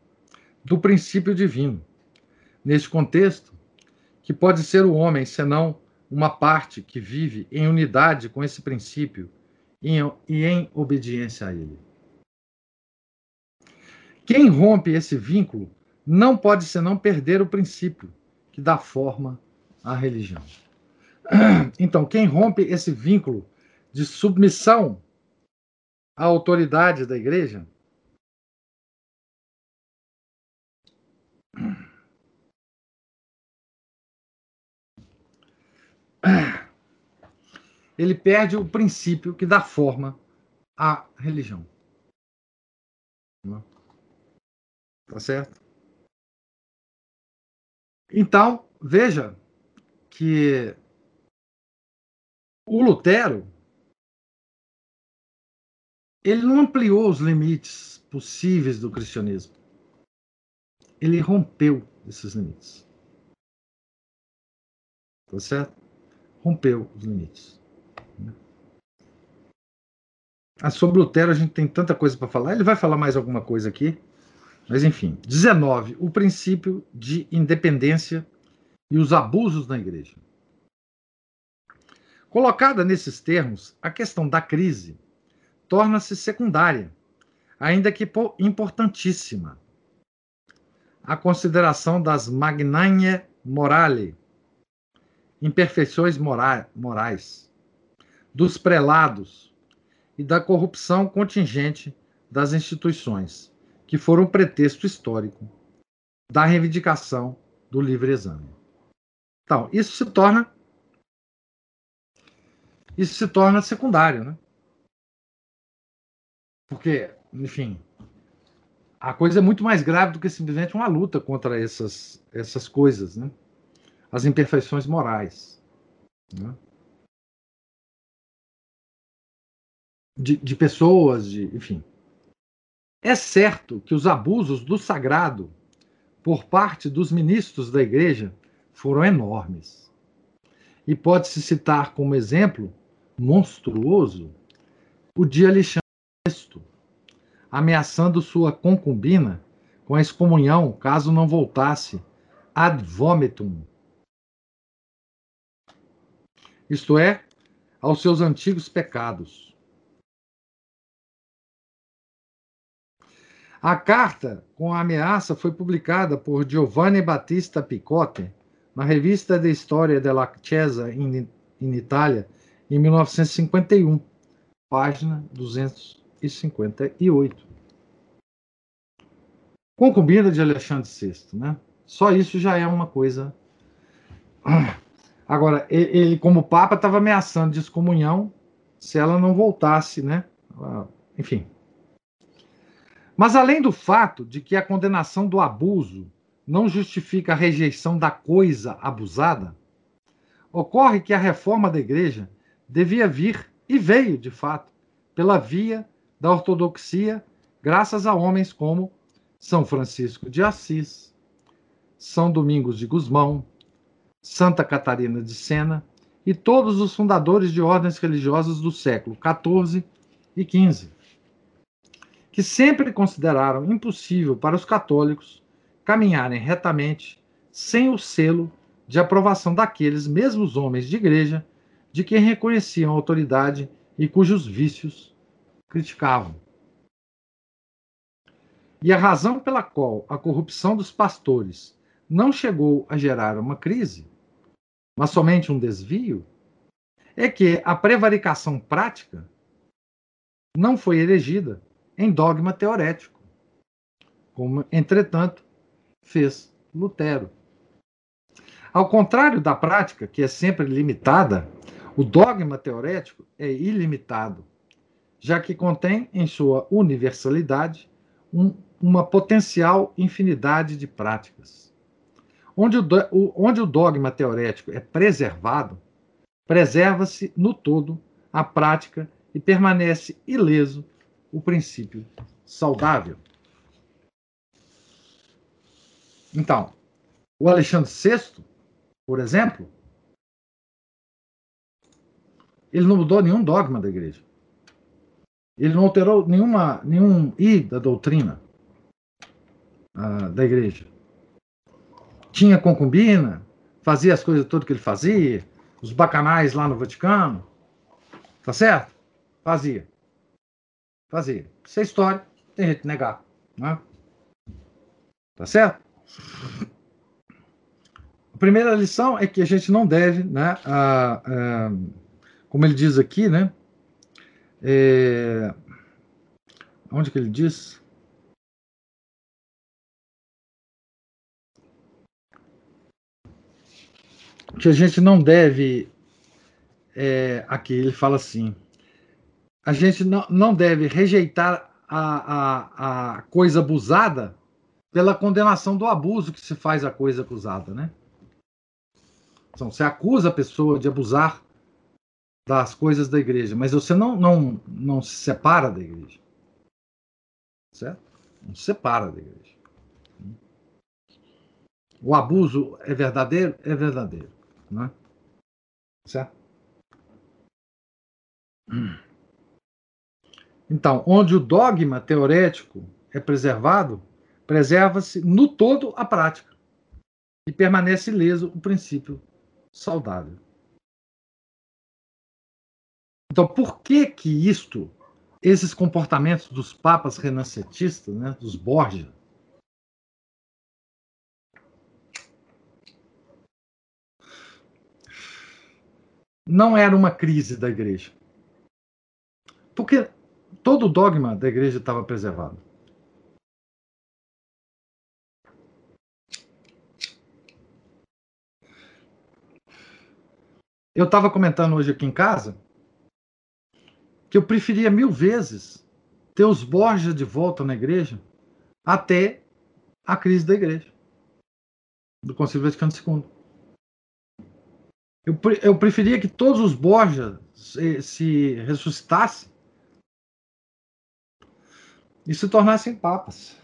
do princípio divino. Neste contexto, que pode ser o homem senão uma parte que vive em unidade com esse princípio e em obediência a ele. Quem rompe esse vínculo não pode senão perder o princípio que dá forma à religião. [clears throat] Então, quem rompe esse vínculo de submissão à autoridade da igreja ele perde o princípio que dá forma à religião. Tá certo? Então, veja que o Lutero ele não ampliou os limites possíveis do cristianismo. Ele rompeu esses limites. tá certo? Rompeu os limites. Ah, sobre Lutero, a gente tem tanta coisa para falar. Ele vai falar mais alguma coisa aqui. Mas, enfim. 19. O princípio de independência e os abusos na igreja. Colocada nesses termos, a questão da crise torna-se secundária, ainda que importantíssima. A consideração das magnanie morale, imperfeições mora morais, dos prelados e da corrupção contingente das instituições, que foram pretexto histórico da reivindicação do livre exame. Então, isso se torna isso se torna secundário, né? Porque, enfim, a coisa é muito mais grave do que simplesmente uma luta contra essas, essas coisas, né? As imperfeições morais. Né? De, de pessoas, de, enfim. É certo que os abusos do sagrado por parte dos ministros da igreja foram enormes. E pode-se citar como exemplo monstruoso o de Alexandre VI, ameaçando sua concubina com a excomunhão caso não voltasse ad vomitum. Isto é, aos seus antigos pecados. A carta com a ameaça foi publicada por Giovanni Battista Picotte na revista de História della Chiesa in, in Itália em 1951, página 258. Concubina de Alexandre VI, né? Só isso já é uma coisa. Agora, ele, como Papa, estava ameaçando de excomunhão se ela não voltasse, né? Enfim. Mas além do fato de que a condenação do abuso não justifica a rejeição da coisa abusada, ocorre que a reforma da igreja devia vir, e veio de fato, pela via da ortodoxia, graças a homens como São Francisco de Assis, São Domingos de Gusmão, Santa Catarina de Sena e todos os fundadores de ordens religiosas do século XIV e XV, que sempre consideraram impossível para os católicos caminharem retamente sem o selo de aprovação daqueles mesmos homens de igreja de quem reconheciam a autoridade e cujos vícios criticavam. E a razão pela qual a corrupção dos pastores não chegou a gerar uma crise, mas somente um desvio, é que a prevaricação prática não foi elegida em dogma teorético, como, entretanto, fez Lutero. Ao contrário da prática, que é sempre limitada o dogma teorético é ilimitado, já que contém em sua universalidade um, uma potencial infinidade de práticas. Onde o, onde o dogma teorético é preservado, preserva-se no todo a prática e permanece ileso o princípio saudável. Então, o Alexandre VI, por exemplo, Ele não mudou nenhum dogma da igreja. Ele não alterou nenhuma, nenhum i da doutrina uh, da igreja. Tinha concubina, fazia as coisas todas que ele fazia, os bacanais lá no Vaticano. Tá certo? Fazia. Fazia. Isso é história, tem jeito de negar. Né? Tá certo? A primeira lição é que a gente não deve né, uh, uh, como ele diz aqui, né? É, onde que ele diz? Que a gente não deve. É, aqui ele fala assim: a gente não, não deve rejeitar a, a, a coisa abusada pela condenação do abuso que se faz a coisa acusada, né? Então, você acusa a pessoa de abusar das coisas da igreja, mas você não, não, não se separa da igreja. Certo? Não se separa da igreja. O abuso é verdadeiro? É verdadeiro. Né? Certo? Então, onde o dogma teorético é preservado, preserva-se no todo a prática e permanece ileso o princípio saudável. Então, por que que isto, esses comportamentos dos papas renascentistas, né, dos Borgia, não era uma crise da igreja? Porque todo o dogma da igreja estava preservado. Eu estava comentando hoje aqui em casa que eu preferia mil vezes ter os Borges de volta na igreja até a crise da igreja, do Concílio Vaticano II. Eu, eu preferia que todos os Borges se, se ressuscitassem e se tornassem papas.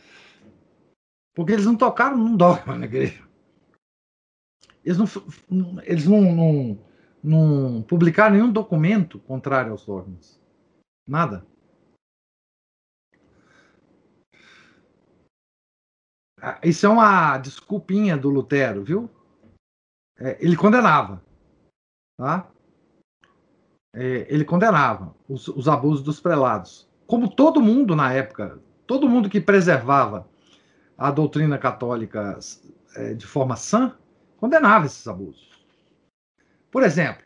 Porque eles não tocaram num dogma na igreja. Eles não, eles não, não, não publicaram nenhum documento contrário aos dogmas. Nada. Ah, isso é uma desculpinha do Lutero, viu? É, ele condenava. Tá? É, ele condenava os, os abusos dos prelados como todo mundo na época, todo mundo que preservava a doutrina católica é, de forma sã, condenava esses abusos. Por exemplo,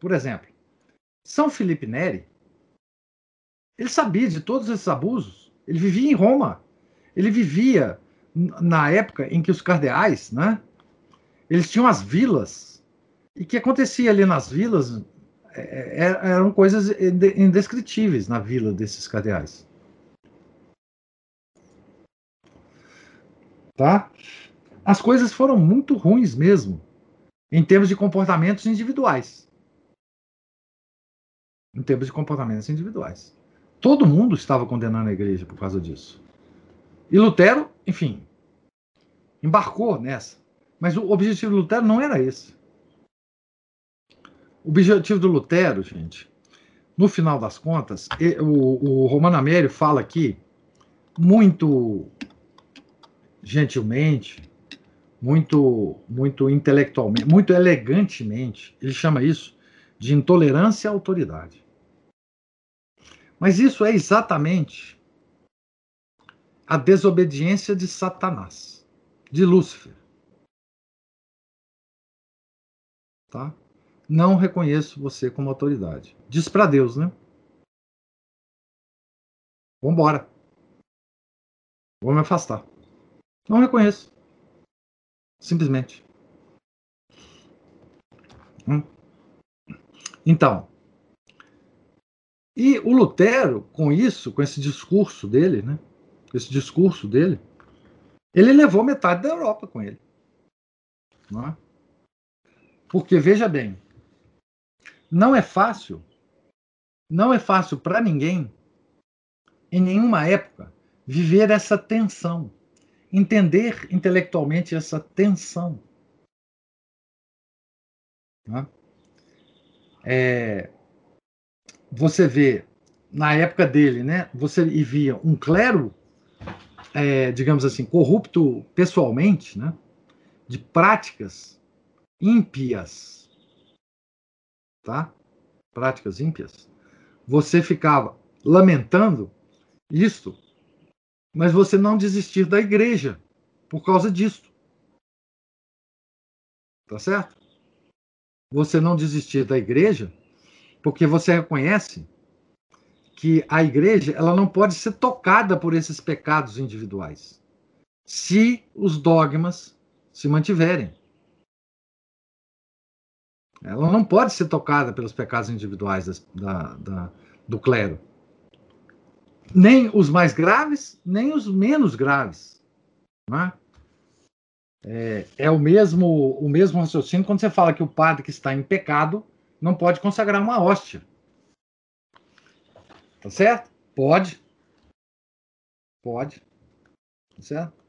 por exemplo, São Felipe Neri, ele sabia de todos esses abusos. Ele vivia em Roma. Ele vivia na época em que os cardeais, né? Eles tinham as vilas. E que acontecia ali nas vilas é, é, eram coisas indescritíveis na vila desses cardeais. Tá? As coisas foram muito ruins mesmo, em termos de comportamentos individuais. Em termos de comportamentos individuais. Todo mundo estava condenando a igreja por causa disso. E Lutero, enfim, embarcou nessa. Mas o objetivo de Lutero não era esse. O objetivo do Lutero, gente, no final das contas, o, o Romano Amério fala aqui, muito gentilmente, muito, muito intelectualmente, muito elegantemente, ele chama isso de intolerância à autoridade. Mas isso é exatamente a desobediência de Satanás, de Lúcifer. Tá? Não reconheço você como autoridade. Diz para Deus, né? Vambora. Vou me afastar. Não reconheço. Simplesmente. Hum. Então, e o Lutero, com isso, com esse discurso dele, né? Esse discurso dele, ele levou metade da Europa com ele. Não é? Porque, veja bem, não é fácil, não é fácil para ninguém, em nenhuma época, viver essa tensão, entender intelectualmente essa tensão. Né? É, você vê, na época dele, né, você via um clero, é, digamos assim, corrupto pessoalmente, né, de práticas ímpias, tá? práticas ímpias, você ficava lamentando isto, mas você não desistir da igreja por causa disto. Tá certo? Você não desistir da igreja porque você reconhece que a igreja ela não pode ser tocada por esses pecados individuais se os dogmas se mantiverem. Ela não pode ser tocada pelos pecados individuais da, da, do clero. Nem os mais graves, nem os menos graves. É? é? É, o mesmo o mesmo raciocínio quando você fala que o padre que está em pecado não pode consagrar uma hóstia. Tá certo? Pode. Pode. Tá certo?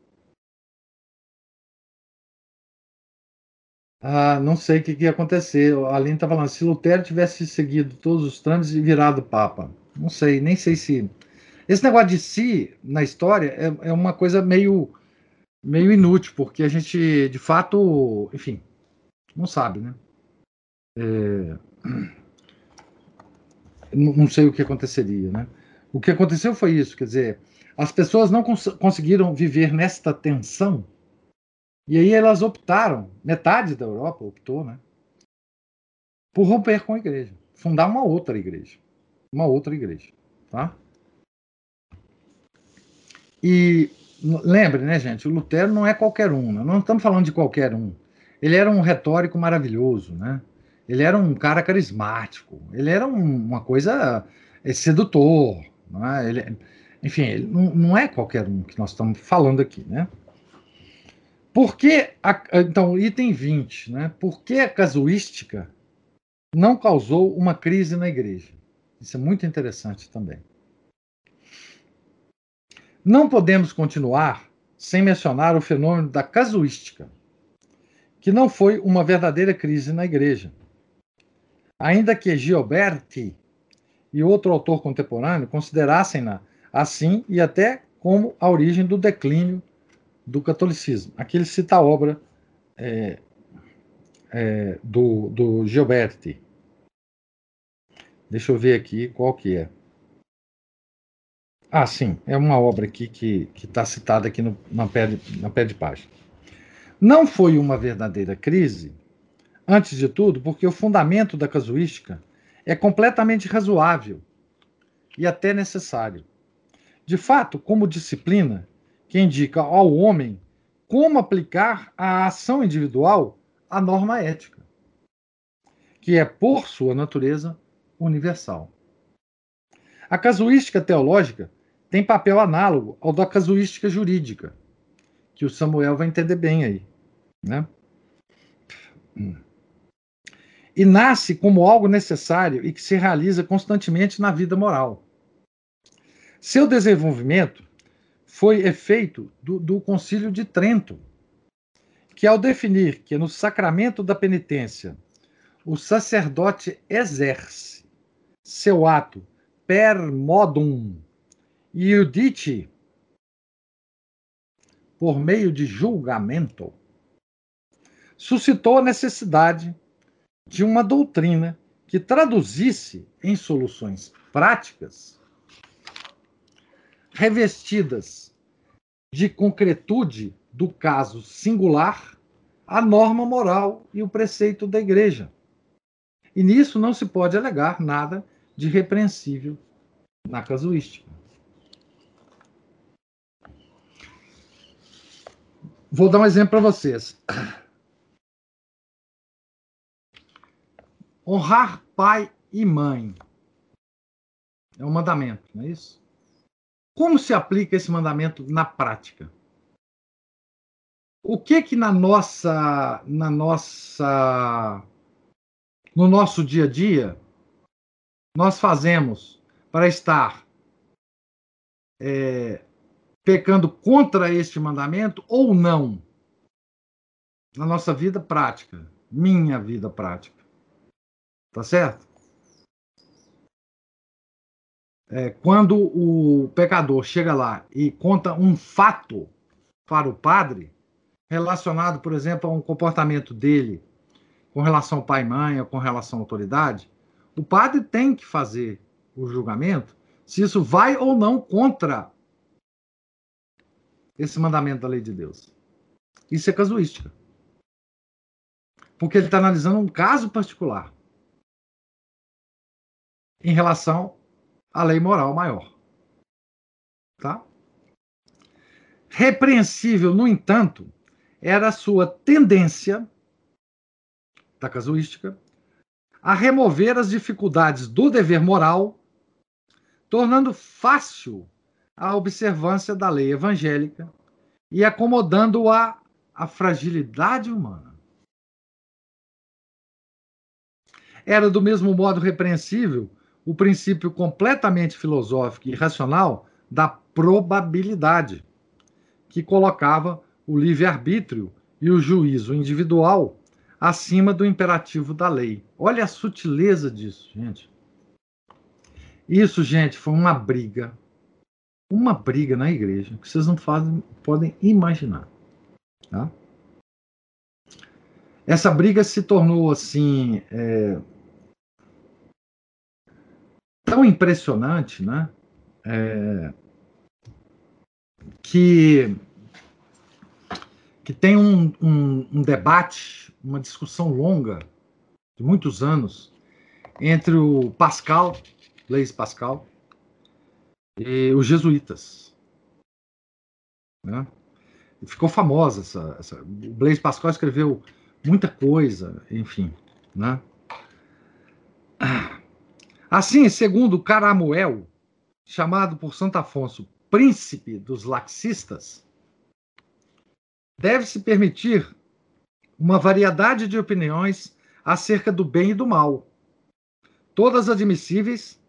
Ah, não sei o que, que ia acontecer. A Aline está falando, se Lutero tivesse seguido todos os trâmites e virado Papa. Não sei, nem sei se. Esse negócio de si na história é, é uma coisa meio, meio inútil, porque a gente, de fato, enfim, não sabe, né? É... Não sei o que aconteceria, né? O que aconteceu foi isso, quer dizer, as pessoas não cons conseguiram viver nesta tensão e aí elas optaram, metade da Europa optou, né, por romper com a igreja, fundar uma outra igreja, uma outra igreja, tá? E lembre, né, gente, o Lutero não é qualquer um, né? não estamos falando de qualquer um. Ele era um retórico maravilhoso, né? Ele era um cara carismático, ele era um, uma coisa é, sedutor, é? ele, enfim, ele não, não é qualquer um que nós estamos falando aqui, né? Por que, a, então, item 20, né? Por que a casuística não causou uma crise na igreja? Isso é muito interessante também. Não podemos continuar sem mencionar o fenômeno da casuística, que não foi uma verdadeira crise na igreja. Ainda que Gioberti e outro autor contemporâneo considerassem-na assim e até como a origem do declínio do catolicismo. Aqui ele cita a obra é, é, do, do Gilberti. Deixa eu ver aqui qual que é. Ah, sim, é uma obra aqui que está citada aqui no, na, pé de, na pé de página. Não foi uma verdadeira crise, antes de tudo, porque o fundamento da casuística é completamente razoável e até necessário. De fato, como disciplina, que indica ao homem como aplicar a ação individual à norma ética, que é, por sua natureza, universal. A casuística teológica tem papel análogo ao da casuística jurídica, que o Samuel vai entender bem aí. Né? E nasce como algo necessário e que se realiza constantemente na vida moral. Seu desenvolvimento foi efeito do, do Concílio de Trento, que, ao definir que no sacramento da penitência o sacerdote exerce seu ato per modum iudice por meio de julgamento, suscitou a necessidade de uma doutrina que traduzisse em soluções práticas revestidas de concretude do caso singular, a norma moral e o preceito da igreja. E nisso não se pode alegar nada de repreensível na casuística. Vou dar um exemplo para vocês. Honrar pai e mãe é um mandamento, não é isso? Como se aplica esse mandamento na prática? O que que na nossa na nossa no nosso dia a dia nós fazemos para estar é, pecando contra este mandamento ou não na nossa vida prática, minha vida prática, tá certo? É, quando o pecador chega lá e conta um fato para o padre, relacionado, por exemplo, a um comportamento dele com relação ao pai e mãe ou com relação à autoridade, o padre tem que fazer o julgamento se isso vai ou não contra esse mandamento da lei de Deus. Isso é casuística. Porque ele está analisando um caso particular em relação a lei moral maior. Tá? Repreensível, no entanto, era a sua tendência da casuística a remover as dificuldades do dever moral, tornando fácil a observância da lei evangélica e acomodando-a à fragilidade humana. Era do mesmo modo repreensível o princípio completamente filosófico e racional da probabilidade, que colocava o livre-arbítrio e o juízo individual acima do imperativo da lei. Olha a sutileza disso, gente. Isso, gente, foi uma briga. Uma briga na igreja que vocês não fazem, podem imaginar. Tá? Essa briga se tornou assim é, tão impressionante, né? É, que que tem um, um, um, debate, uma discussão longa de muitos anos entre o Pascal, Blaise Pascal, e os jesuítas. Né? ficou famosa essa, essa. O Blaise Pascal escreveu muita coisa, enfim. Né? Assim, segundo Caramuel, chamado por Santo Afonso príncipe dos laxistas, deve-se permitir uma variedade de opiniões acerca do bem e do mal, todas admissíveis,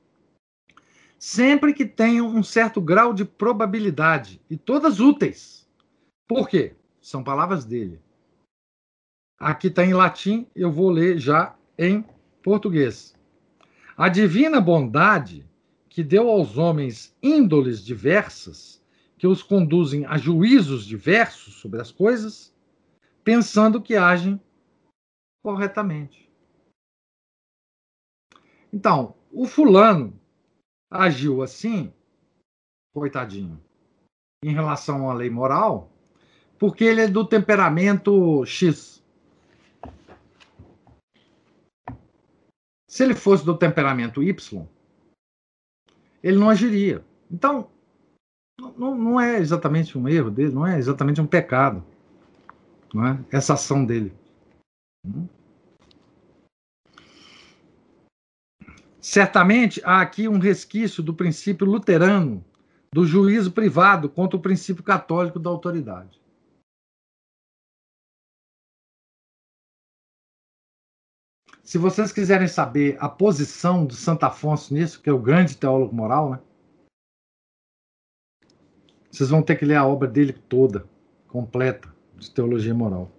sempre que tenham um certo grau de probabilidade e todas úteis. Por quê? São palavras dele. Aqui está em latim, eu vou ler já em português. A divina bondade que deu aos homens índoles diversas que os conduzem a juízos diversos sobre as coisas, pensando que agem corretamente. Então, o fulano agiu assim, coitadinho, em relação à lei moral, porque ele é do temperamento X. Se ele fosse do temperamento Y, ele não agiria. Então, não, não é exatamente um erro dele, não é exatamente um pecado, não é? essa ação dele. Certamente há aqui um resquício do princípio luterano do juízo privado contra o princípio católico da autoridade. Se vocês quiserem saber a posição de Santo Afonso nisso, que é o grande teólogo moral, né? Vocês vão ter que ler a obra dele toda, completa, de teologia moral.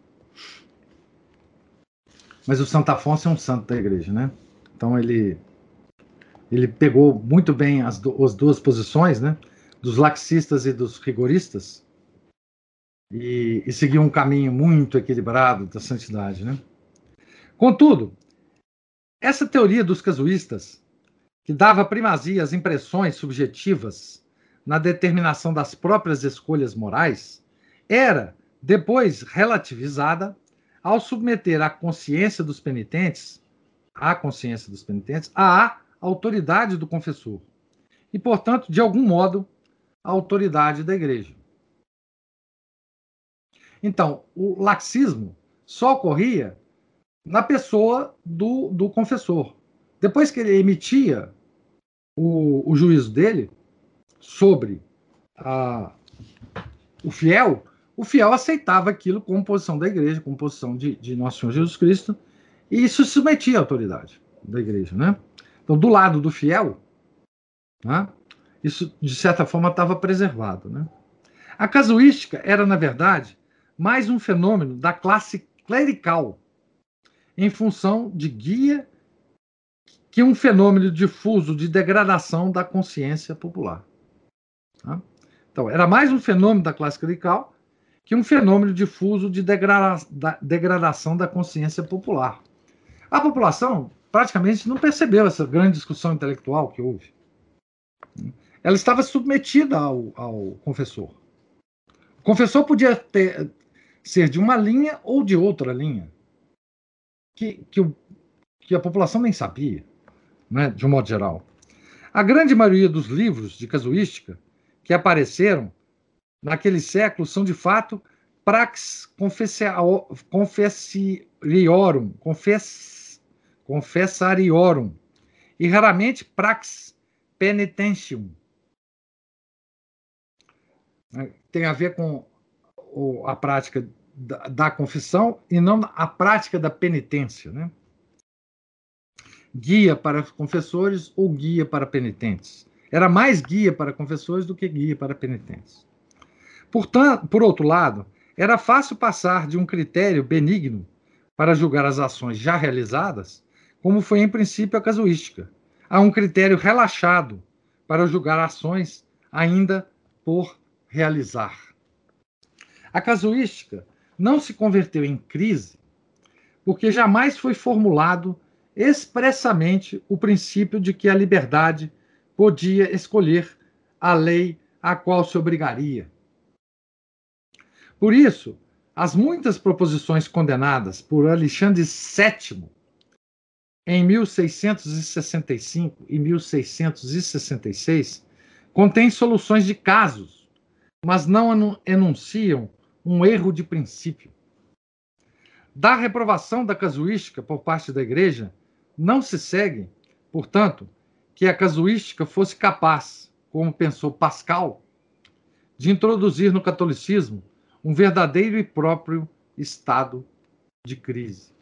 Mas o Santo Afonso é um santo da igreja, né? Então ele ele pegou muito bem as, do, as duas posições, né? Dos laxistas e dos rigoristas e, e seguiu um caminho muito equilibrado da santidade, né? Contudo, essa teoria dos casuístas, que dava primazia às impressões subjetivas na determinação das próprias escolhas morais, era depois relativizada ao submeter a consciência dos penitentes, a consciência dos penitentes, à autoridade do confessor e, portanto, de algum modo, a autoridade da igreja. Então, o laxismo só ocorria na pessoa do, do confessor. Depois que ele emitia o, o juízo dele, sobre a, o fiel, o fiel aceitava aquilo como posição da igreja, como posição de, de Nosso Senhor Jesus Cristo, e isso se submetia à autoridade da igreja. Né? Então, do lado do fiel, né, isso de certa forma estava preservado. Né? A casuística era, na verdade, mais um fenômeno da classe clerical, em função de guia que um fenômeno difuso de degradação da consciência popular. Tá? Então, era mais um fenômeno da classe clerical que um fenômeno difuso de degrada da degradação da consciência popular. A população praticamente não percebeu essa grande discussão intelectual que houve. Ela estava submetida ao, ao confessor. O confessor podia ter, ser de uma linha ou de outra linha, que, que, que a população nem sabia, né, de um modo geral. A grande maioria dos livros de casuística que apareceram naquele século são de fato prax confess, confessariorum, e raramente prax penitentium. Tem a ver com a prática da, da confissão e não a prática da penitência. Né? Guia para confessores ou guia para penitentes. Era mais guia para confessores do que guia para penitentes. Portanto, por outro lado, era fácil passar de um critério benigno para julgar as ações já realizadas, como foi em princípio a casuística. Há um critério relaxado para julgar ações ainda por realizar. A casuística não se converteu em crise porque jamais foi formulado expressamente o princípio de que a liberdade podia escolher a lei a qual se obrigaria. Por isso, as muitas proposições condenadas por Alexandre VII em 1665 e 1666 contêm soluções de casos, mas não enunciam um erro de princípio. Da reprovação da casuística por parte da Igreja, não se segue, portanto, que a casuística fosse capaz, como pensou Pascal, de introduzir no catolicismo um verdadeiro e próprio estado de crise.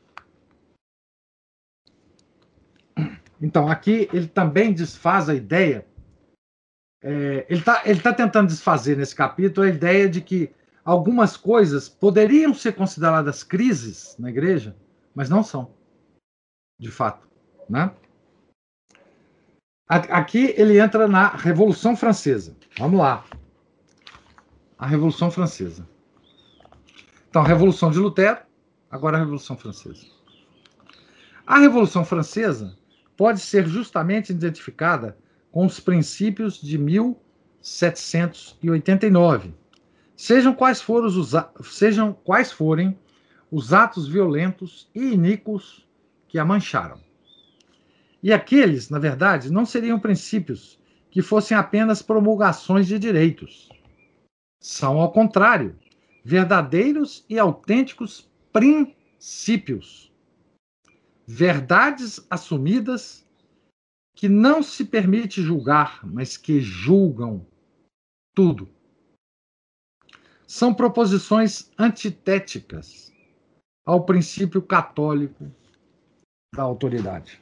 Então, aqui ele também desfaz a ideia, é, ele está ele tá tentando desfazer nesse capítulo a ideia de que algumas coisas poderiam ser consideradas crises na igreja, mas não são, de fato. Né? Aqui ele entra na Revolução Francesa. Vamos lá. A Revolução Francesa. Então, a Revolução de Lutero, agora a Revolução Francesa. A Revolução Francesa pode ser justamente identificada com os princípios de 1789. Sejam quais, forem os, sejam quais forem os atos violentos e iníquos que a mancharam. E aqueles, na verdade, não seriam princípios que fossem apenas promulgações de direitos. São, ao contrário, verdadeiros e autênticos princípios verdades assumidas que não se permite julgar, mas que julgam tudo. São proposições antitéticas ao princípio católico da autoridade.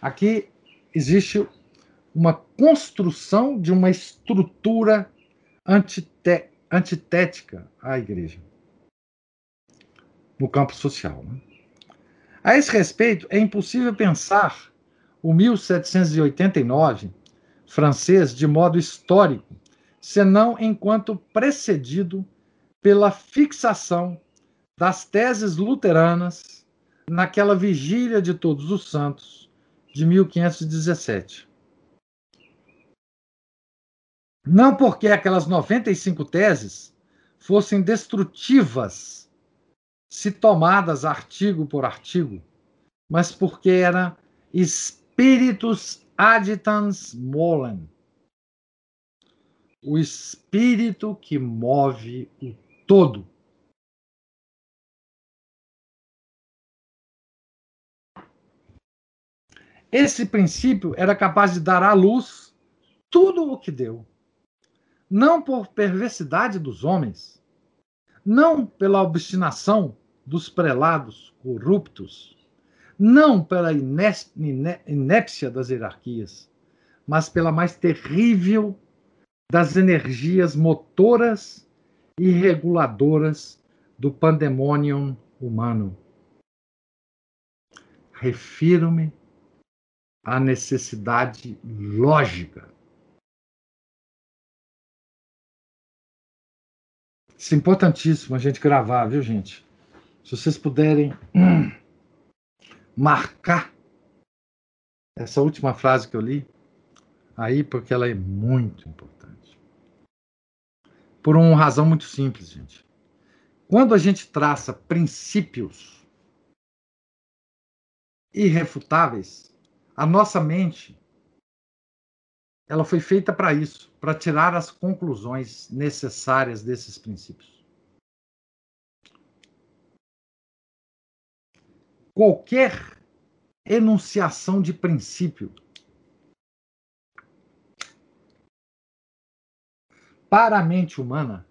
Aqui existe uma construção de uma estrutura antité antitética à igreja no campo social. Né? A esse respeito, é impossível pensar o 1789 francês de modo histórico, senão enquanto precedido pela fixação das teses luteranas naquela vigília de Todos os Santos de 1517. Não porque aquelas 95 teses fossem destrutivas se tomadas artigo por artigo, mas porque era spiritus agitans molem, o espírito que move o todo. Esse princípio era capaz de dar à luz tudo o que deu, não por perversidade dos homens, não pela obstinação dos prelados corruptos, não pela inépcia das hierarquias, mas pela mais terrível das energias motoras e reguladoras do pandemônio humano. Refiro-me à necessidade lógica Isso é importantíssimo a gente gravar, viu, gente? Se vocês puderem [clears throat] marcar essa última frase que eu li, aí, porque ela é muito importante. Por uma razão muito simples, gente. Quando a gente traça princípios irrefutáveis, a nossa mente ela foi feita para isso, para tirar as conclusões necessárias desses princípios. Qualquer enunciação de princípio para a mente humana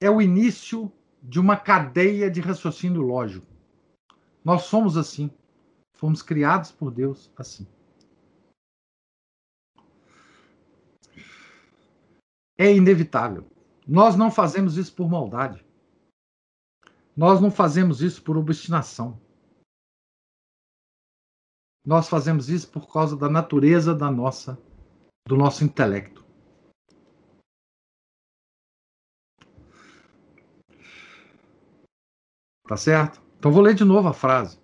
é o início de uma cadeia de raciocínio lógico. Nós somos assim. Fomos criados por Deus assim. é inevitável. Nós não fazemos isso por maldade. Nós não fazemos isso por obstinação. Nós fazemos isso por causa da natureza da nossa do nosso intelecto. Tá certo? Então vou ler de novo a frase.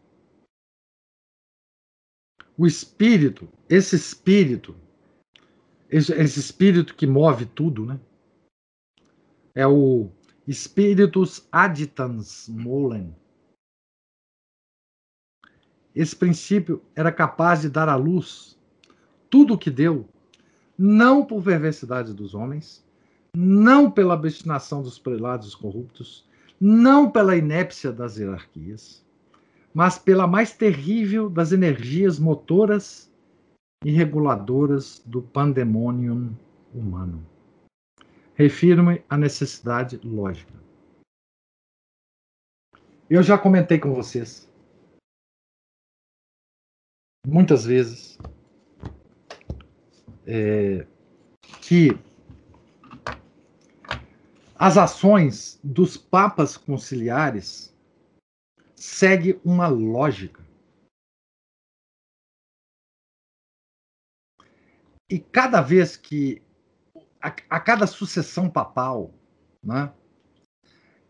O espírito, esse espírito, esse, esse espírito que move tudo, né? É o Spiritus Aditans Molen. Esse princípio era capaz de dar à luz tudo o que deu, não por perversidade dos homens, não pela obstinação dos prelados corruptos, não pela inépcia das hierarquias, mas pela mais terrível das energias motoras e reguladoras do pandemônio humano. Refiro-me à necessidade lógica. Eu já comentei com vocês muitas vezes é, que as ações dos papas conciliares seguem uma lógica. E cada vez que, a, a cada sucessão papal, né,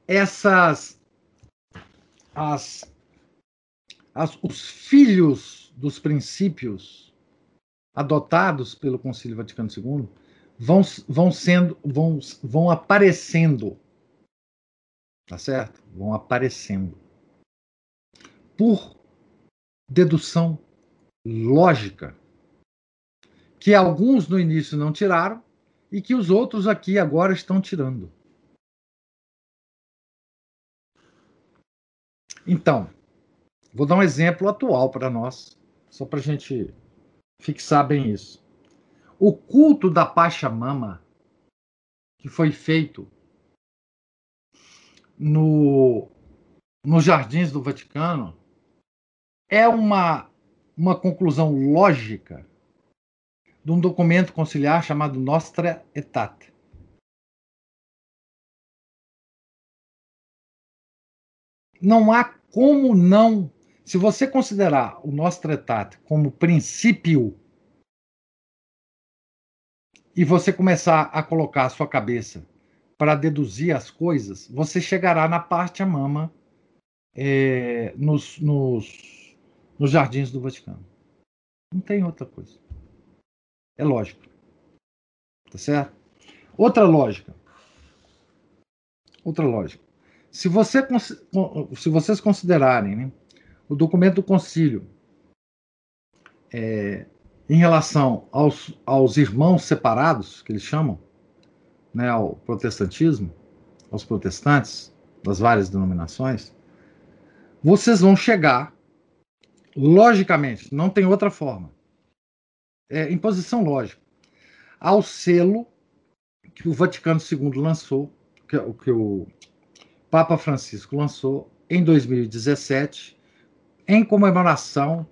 essas, as, as, os filhos dos princípios adotados pelo Concílio Vaticano II vão, vão sendo, vão, vão aparecendo, tá certo? Vão aparecendo por dedução lógica, que alguns no início não tiraram e que os outros aqui agora estão tirando. Então, vou dar um exemplo atual para nós, só para a gente fixar bem isso. O culto da Pachamama, que foi feito no, nos jardins do Vaticano, é uma, uma conclusão lógica de um documento conciliar chamado Nostra Aetate. Não há como não, se você considerar o Nostra Aetate como princípio e você começar a colocar a sua cabeça para deduzir as coisas, você chegará na parte a mama é, nos, nos, nos jardins do Vaticano. Não tem outra coisa. É lógico. Tá certo? Outra lógica. Outra lógica. Se, você, se vocês considerarem né, o documento do concílio é, em relação aos, aos irmãos separados, que eles chamam, né, ao protestantismo, aos protestantes das várias denominações, vocês vão chegar, logicamente, não tem outra forma, é, em posição lógica, ao selo que o Vaticano II lançou, que, que o Papa Francisco lançou em 2017, em comemoração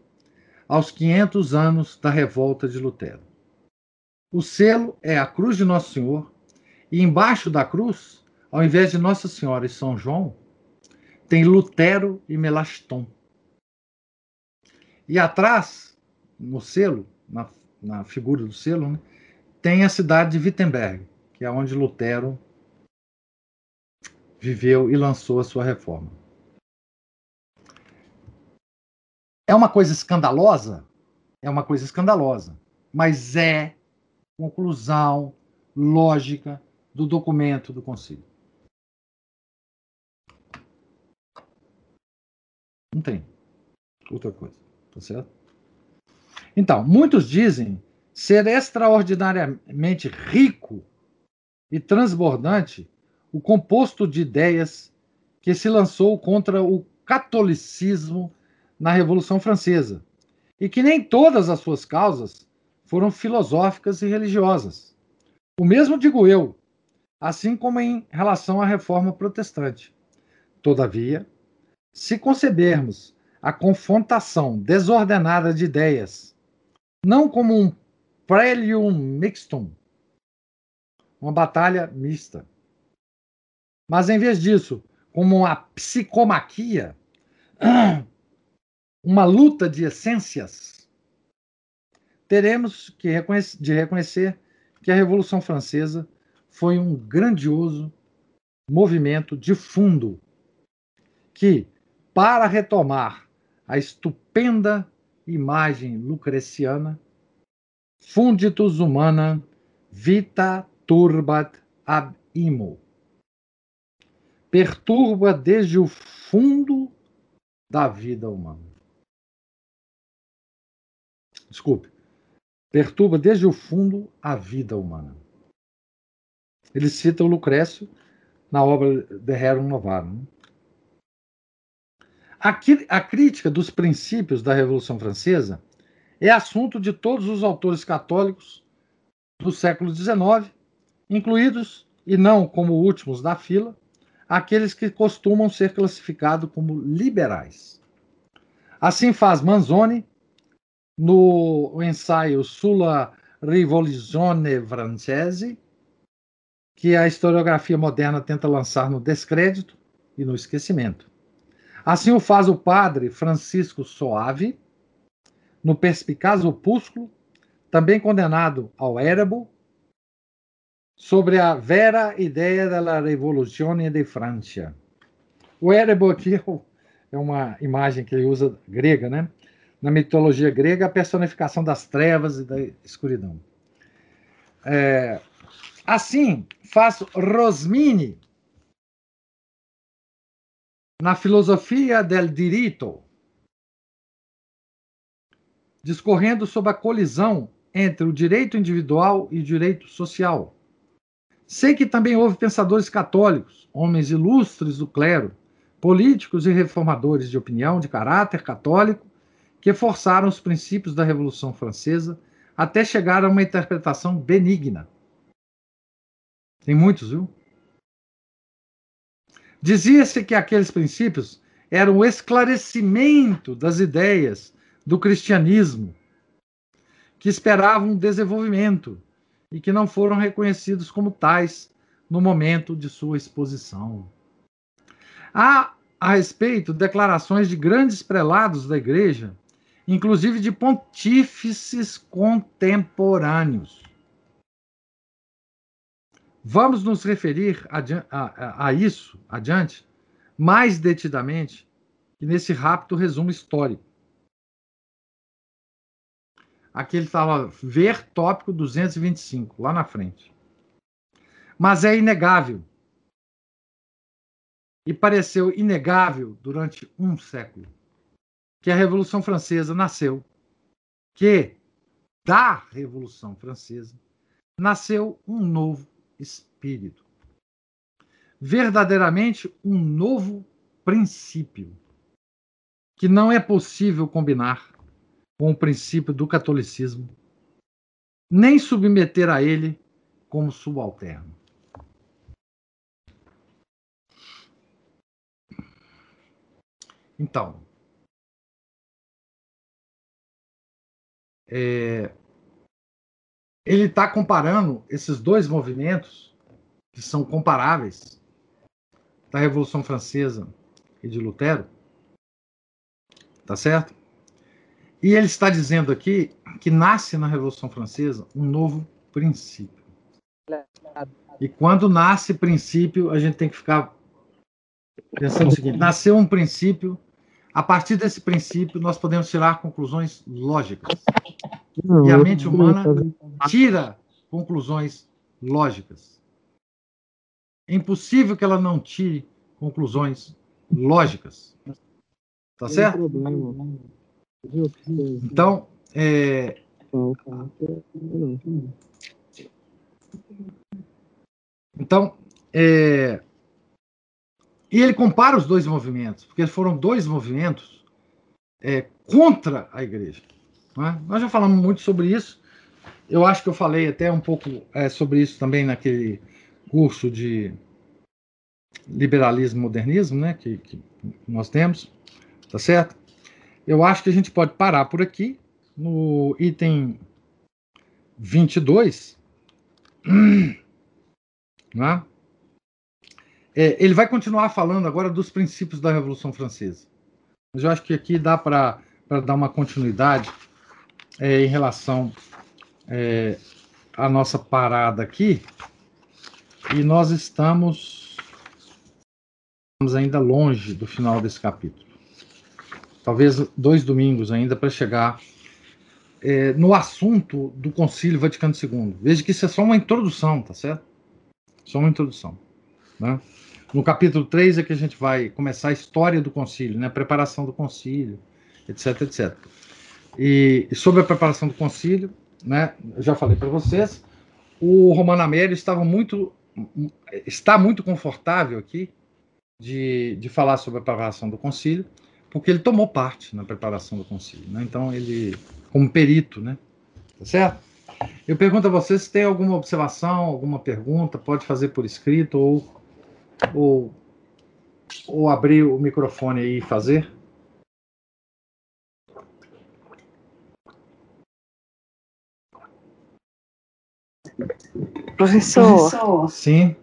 aos 500 anos da revolta de Lutero. O selo é a cruz de Nosso Senhor, e embaixo da cruz, ao invés de Nossa Senhora e São João, tem Lutero e Melaston. E atrás, no selo, na, na figura do selo, né, tem a cidade de Wittenberg, que é onde Lutero viveu e lançou a sua reforma. É uma coisa escandalosa? É uma coisa escandalosa. Mas é conclusão lógica do documento do Conselho. Não tem outra coisa, tá certo? Então, muitos dizem ser extraordinariamente rico e transbordante o composto de ideias que se lançou contra o catolicismo na Revolução Francesa, e que nem todas as suas causas foram filosóficas e religiosas. O mesmo digo eu, assim como em relação à reforma protestante. Todavia, se concebermos a confrontação desordenada de ideias, não como um prelium mixtum, uma batalha mista, mas em vez disso, como uma psicomaquia, [clears throat] uma luta de essências, teremos que reconhecer, de reconhecer que a Revolução Francesa foi um grandioso movimento de fundo que, para retomar a estupenda imagem lucreciana, funditus humana vita turbat ab imo. Perturba desde o fundo da vida humana. Desculpe. Perturba desde o fundo a vida humana. Ele cita o Lucrécio na obra De Rerum Novarum. A, a crítica dos princípios da Revolução Francesa é assunto de todos os autores católicos do século XIX, incluídos, e não como últimos da fila, aqueles que costumam ser classificados como liberais. Assim faz Manzoni no ensaio Sulla Rivoluzione Francese, que a historiografia moderna tenta lançar no descrédito e no esquecimento. Assim o faz o padre Francisco Soave, no perspicaz opúsculo, também condenado ao érebo, sobre a vera ideia da Revoluzione de Francia. O érebo aqui [laughs] é uma imagem que ele usa grega, né? Na mitologia grega, a personificação das trevas e da escuridão. É, assim, faz Rosmini na filosofia del diritto, discorrendo sobre a colisão entre o direito individual e o direito social. Sei que também houve pensadores católicos, homens ilustres do clero, políticos e reformadores de opinião de caráter católico, que forçaram os princípios da Revolução Francesa até chegar a uma interpretação benigna. Tem muitos, viu? Dizia-se que aqueles princípios eram o esclarecimento das ideias do cristianismo, que esperavam desenvolvimento e que não foram reconhecidos como tais no momento de sua exposição. Há a respeito declarações de grandes prelados da igreja, inclusive de pontífices contemporâneos. Vamos nos referir a, a, a isso adiante, mais detidamente, nesse rápido resumo histórico. Aqui ele estava ver tópico 225, lá na frente. Mas é inegável, e pareceu inegável durante um século, que a Revolução Francesa nasceu, que da Revolução Francesa nasceu um novo espírito. Verdadeiramente um novo princípio, que não é possível combinar com o princípio do catolicismo, nem submeter a ele como subalterno. Então, é, ele está comparando esses dois movimentos, que são comparáveis, da Revolução Francesa e de Lutero, tá certo? E ele está dizendo aqui que nasce na Revolução Francesa um novo princípio. E quando nasce princípio, a gente tem que ficar pensando o seguinte: nasceu um princípio, a partir desse princípio, nós podemos tirar conclusões lógicas. E a mente humana tira conclusões lógicas. É impossível que ela não tire conclusões lógicas. Tá certo? Então, é... Então, é... e ele compara os dois movimentos, porque foram dois movimentos é, contra a igreja. Né? Nós já falamos muito sobre isso. Eu acho que eu falei até um pouco é, sobre isso também naquele curso de liberalismo modernismo né, que, que nós temos, tá certo? Eu acho que a gente pode parar por aqui no item 22. [clears throat] Né? É, ele vai continuar falando agora dos princípios da Revolução Francesa. Mas eu acho que aqui dá para dar uma continuidade é, em relação é, à nossa parada aqui. E nós estamos, estamos ainda longe do final desse capítulo. Talvez dois domingos ainda para chegar é, no assunto do Concílio Vaticano II. Veja que isso é só uma introdução, tá certo? Só uma introdução. Né? No capítulo 3 é que a gente vai começar a história do concílio, né? a preparação do concílio, etc, etc. E, e sobre a preparação do concílio, né, eu já falei para vocês, o Romano Amélio estava muito, está muito confortável aqui de, de falar sobre a preparação do concílio, porque ele tomou parte na preparação do concílio. Né? Então, ele, como perito, né? Tá certo? Eu pergunto a vocês se tem alguma observação, alguma pergunta, pode fazer por escrito ou, ou, ou abrir o microfone aí e fazer. Professor. Professor. Sim.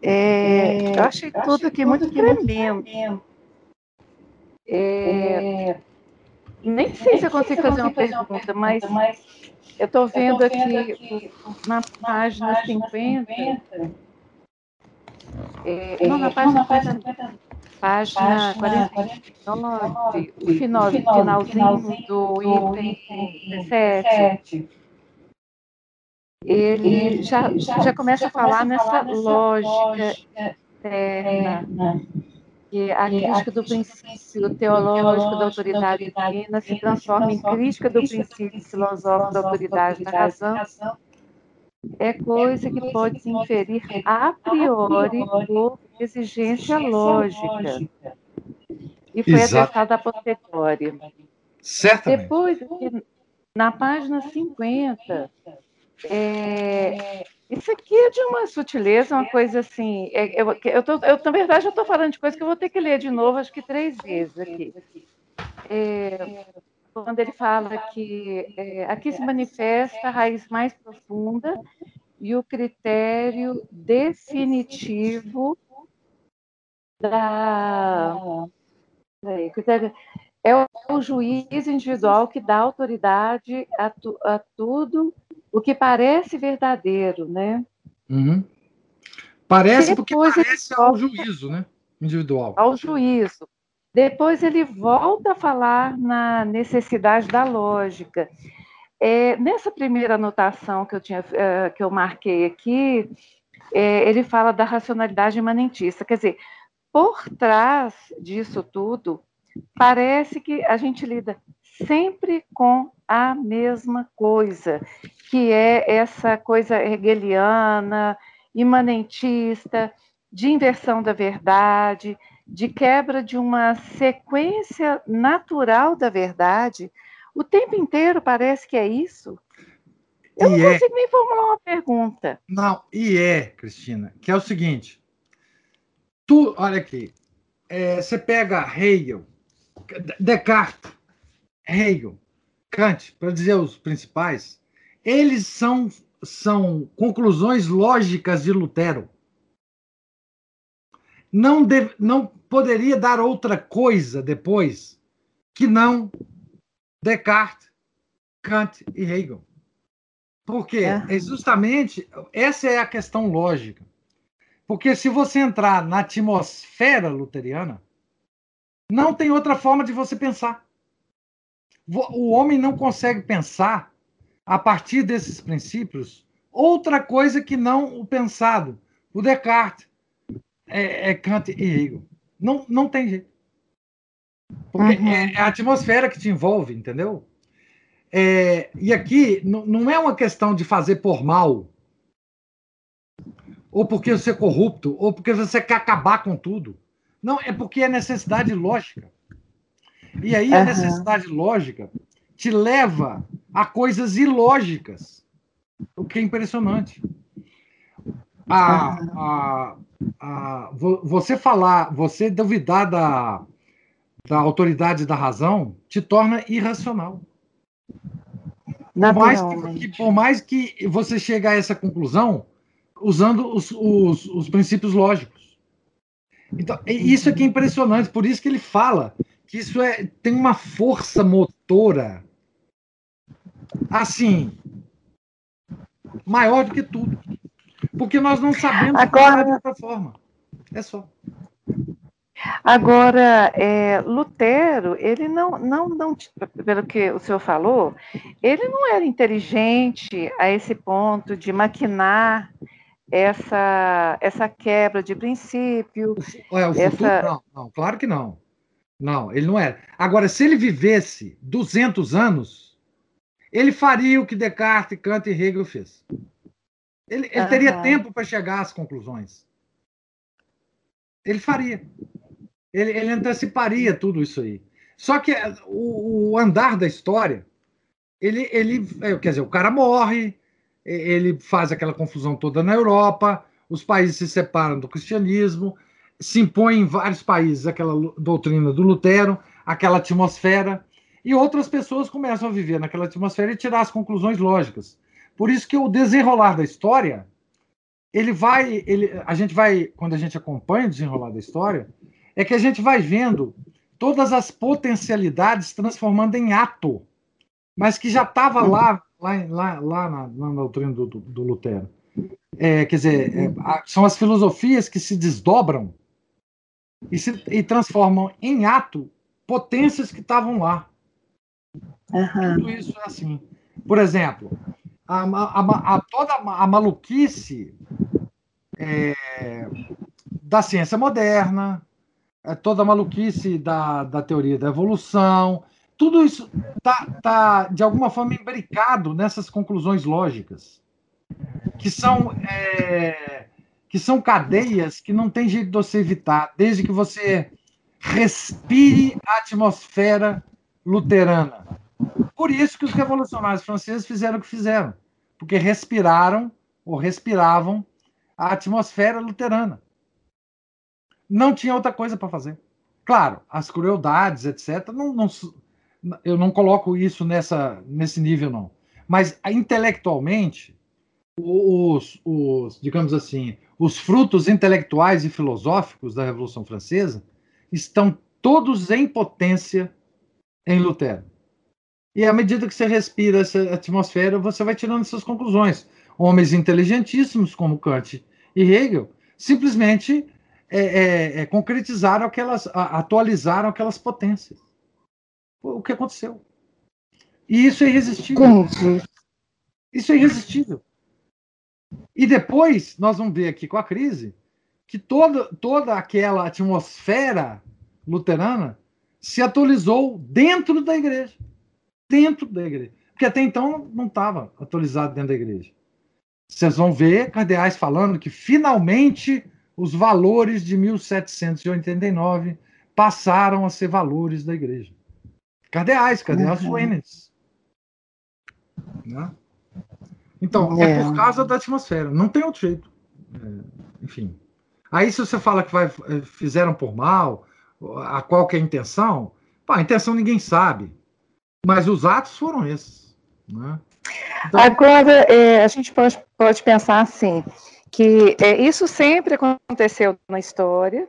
É, eu achei tudo aqui muito tremendo. É, nem sei se eu consigo fazer uma pergunta, mas eu estou vendo, vendo aqui, aqui na página 50. 50 é, não, na página, 50, página 49, o final, finalzinho do item 17. Ele já, já começa a falar nessa lógica externa que a crítica do princípio teológico da autoridade divina se transforma em crítica do princípio filosófico da autoridade da razão, é coisa que pode se inferir a priori por exigência lógica. E foi atestada a posteriori. Certamente. Depois, na página 50, é, isso aqui é de uma sutileza, uma coisa assim. É, eu, eu, tô, eu, na verdade, eu estou falando de coisa que eu vou ter que ler de novo, acho que três vezes aqui. É, quando ele fala que é, aqui se manifesta a raiz mais profunda e o critério definitivo da. Peraí, critério, é o, juiz individual que dá autoridade a, tu, a tudo o que parece verdadeiro, né? Uhum. Parece porque parece ao juízo, né? Individual. Ao juízo. Depois ele volta a falar na necessidade da lógica. É, nessa primeira anotação que eu, tinha, é, que eu marquei aqui, é, ele fala da racionalidade imanentista. Quer dizer, por trás disso tudo, parece que a gente lida sempre com a mesma coisa, que é essa coisa hegeliana, imanentista, de inversão da verdade, de quebra de uma sequência natural da verdade. O tempo inteiro parece que é isso. Eu e não é... consigo nem formular uma pergunta. Não, e é, Cristina, que é o seguinte. Tu, olha aqui, é, você pega Hegel, Descartes, Hegel, Kant, para dizer os principais, eles são, são conclusões lógicas de Lutero. Não, deve, não poderia dar outra coisa depois que não Descartes, Kant e Hegel. Porque é. é justamente essa é a questão lógica. Porque se você entrar na atmosfera luteriana, não tem outra forma de você pensar. O homem não consegue pensar a partir desses princípios outra coisa que não o pensado. O Descartes, é, é Kant e Hegel. Não, não tem jeito. Porque uhum. é, a atmosfera que te envolve, entendeu? É, e aqui não é uma questão de fazer por mal, ou porque você é corrupto, ou porque você quer acabar com tudo. Não, é porque é necessidade lógica. E aí a necessidade lógica te leva a coisas ilógicas, o que é impressionante. A, a, a, você falar, você duvidar da, da autoridade da razão te torna irracional. Por mais, que, por mais que você chegue a essa conclusão usando os, os, os princípios lógicos. Então, isso aqui é impressionante, por isso que ele fala que isso é, tem uma força motora assim maior do que tudo. Porque nós não sabemos Agora... de outra forma. É só. Agora, é, Lutero, ele não, não, não, pelo que o senhor falou, ele não era inteligente a esse ponto de maquinar essa, essa quebra de princípio. É, o essa... não, não, claro que não. Não, ele não era. Agora, se ele vivesse 200 anos, ele faria o que Descartes, Kant e Hegel fez. Ele, ele uhum. teria tempo para chegar às conclusões. Ele faria. Ele, ele anteciparia tudo isso aí. Só que eh, o, o, andar da história, ele, ele, eh, quer dizer, o cara morre, ele faz aquela confusão toda na Europa, os países se separam do cristianismo, se impõe em vários países aquela doutrina do Lutero, aquela atmosfera, e outras pessoas começam a viver naquela atmosfera e tirar as conclusões lógicas. Por isso que o desenrolar da história, ele vai, ele, a gente vai, quando a gente acompanha o desenrolar da história, é que a gente vai vendo todas as potencialidades transformando em ato, mas que já estava lá, lá, lá, lá na, na doutrina do, do, do Lutero. É, quer dizer, é, são as filosofias que se desdobram e, se, e transformam em ato potências que estavam lá. Uhum. Tudo isso é assim. Por exemplo, a, a, a toda a maluquice é, da ciência moderna, é toda a maluquice da, da teoria da evolução, tudo isso está, tá, de alguma forma, imbricado nessas conclusões lógicas, que são, é, que são cadeias que não tem jeito de você evitar, desde que você respire a atmosfera luterana. Por isso que os revolucionários franceses fizeram o que fizeram, porque respiraram ou respiravam a atmosfera luterana não tinha outra coisa para fazer. Claro, as crueldades, etc., não, não, eu não coloco isso nessa, nesse nível, não. Mas intelectualmente, os, os, digamos assim, os frutos intelectuais e filosóficos da Revolução Francesa estão todos em potência em Lutero. E à medida que você respira essa atmosfera, você vai tirando suas conclusões. Homens inteligentíssimos como Kant e Hegel simplesmente é, é, é, concretizaram aquelas, atualizaram aquelas potências. O que aconteceu? E isso é irresistível. Isso é irresistível. E depois, nós vamos ver aqui com a crise, que toda, toda aquela atmosfera luterana se atualizou dentro da igreja. Dentro da igreja. Porque até então não estava atualizado dentro da igreja. Vocês vão ver cardeais falando que finalmente os valores de 1789 passaram a ser valores da igreja. Cardeais, cardeais uhum. Né? Então, é. é. por causa da atmosfera, não tem outro jeito. É, enfim. Aí, se você fala que vai, é, fizeram por mal, a qual que é a intenção, pá, a intenção ninguém sabe. Mas os atos foram esses. Né? Então, Agora, é, a gente pode, pode pensar assim: que é, isso sempre aconteceu na história.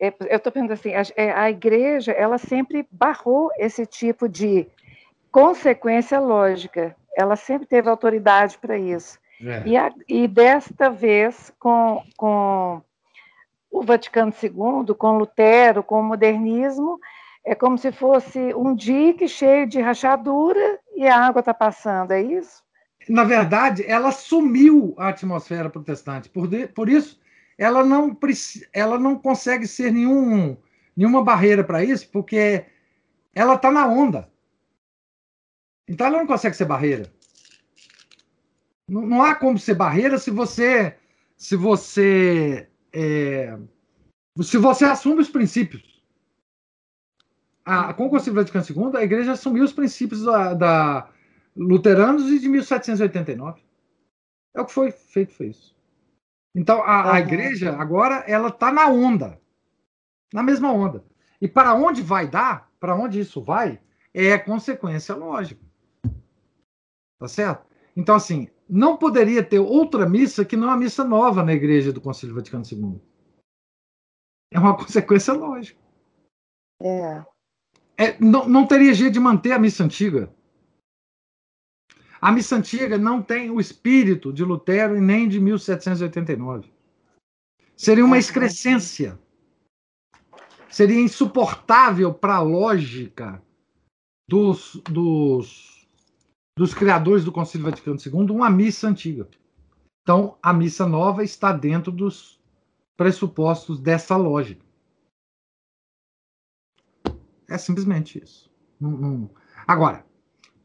É, eu estou pensando assim, a, é, a, igreja ela sempre barrou esse tipo de consequência lógica. Ela sempre teve autoridade para isso. É. E, a, e, desta vez, com, com o Vaticano II, com Lutero, com o modernismo, é como se fosse um dique cheio de rachadura e a água está passando, é isso? na verdade, ela sumiu a atmosfera protestante. Por, de, por isso, ela não, ela não consegue ser nenhum, nenhuma barreira para isso, porque ela está na onda. Então, ela não consegue ser barreira. Não, não há como ser barreira se você se você é, se você assume os princípios. A, com o Concílio Vaticano II, a Igreja assumiu os princípios da, da luteranos e de 1789. É o que foi feito, foi isso. Então, a, a igreja, agora, ela está na onda. Na mesma onda. E para onde vai dar, para onde isso vai, é consequência lógica. Tá certo? Então, assim, não poderia ter outra missa que não a missa nova na igreja do Concílio Vaticano II. É uma [laughs] consequência lógica. É. é não, não teria jeito de manter a missa antiga. A missa antiga não tem o espírito de Lutero e nem de 1789. Seria uma excrescência. Seria insuportável para a lógica dos, dos, dos criadores do Concílio Vaticano II uma missa antiga. Então, a missa nova está dentro dos pressupostos dessa lógica. É simplesmente isso. Agora,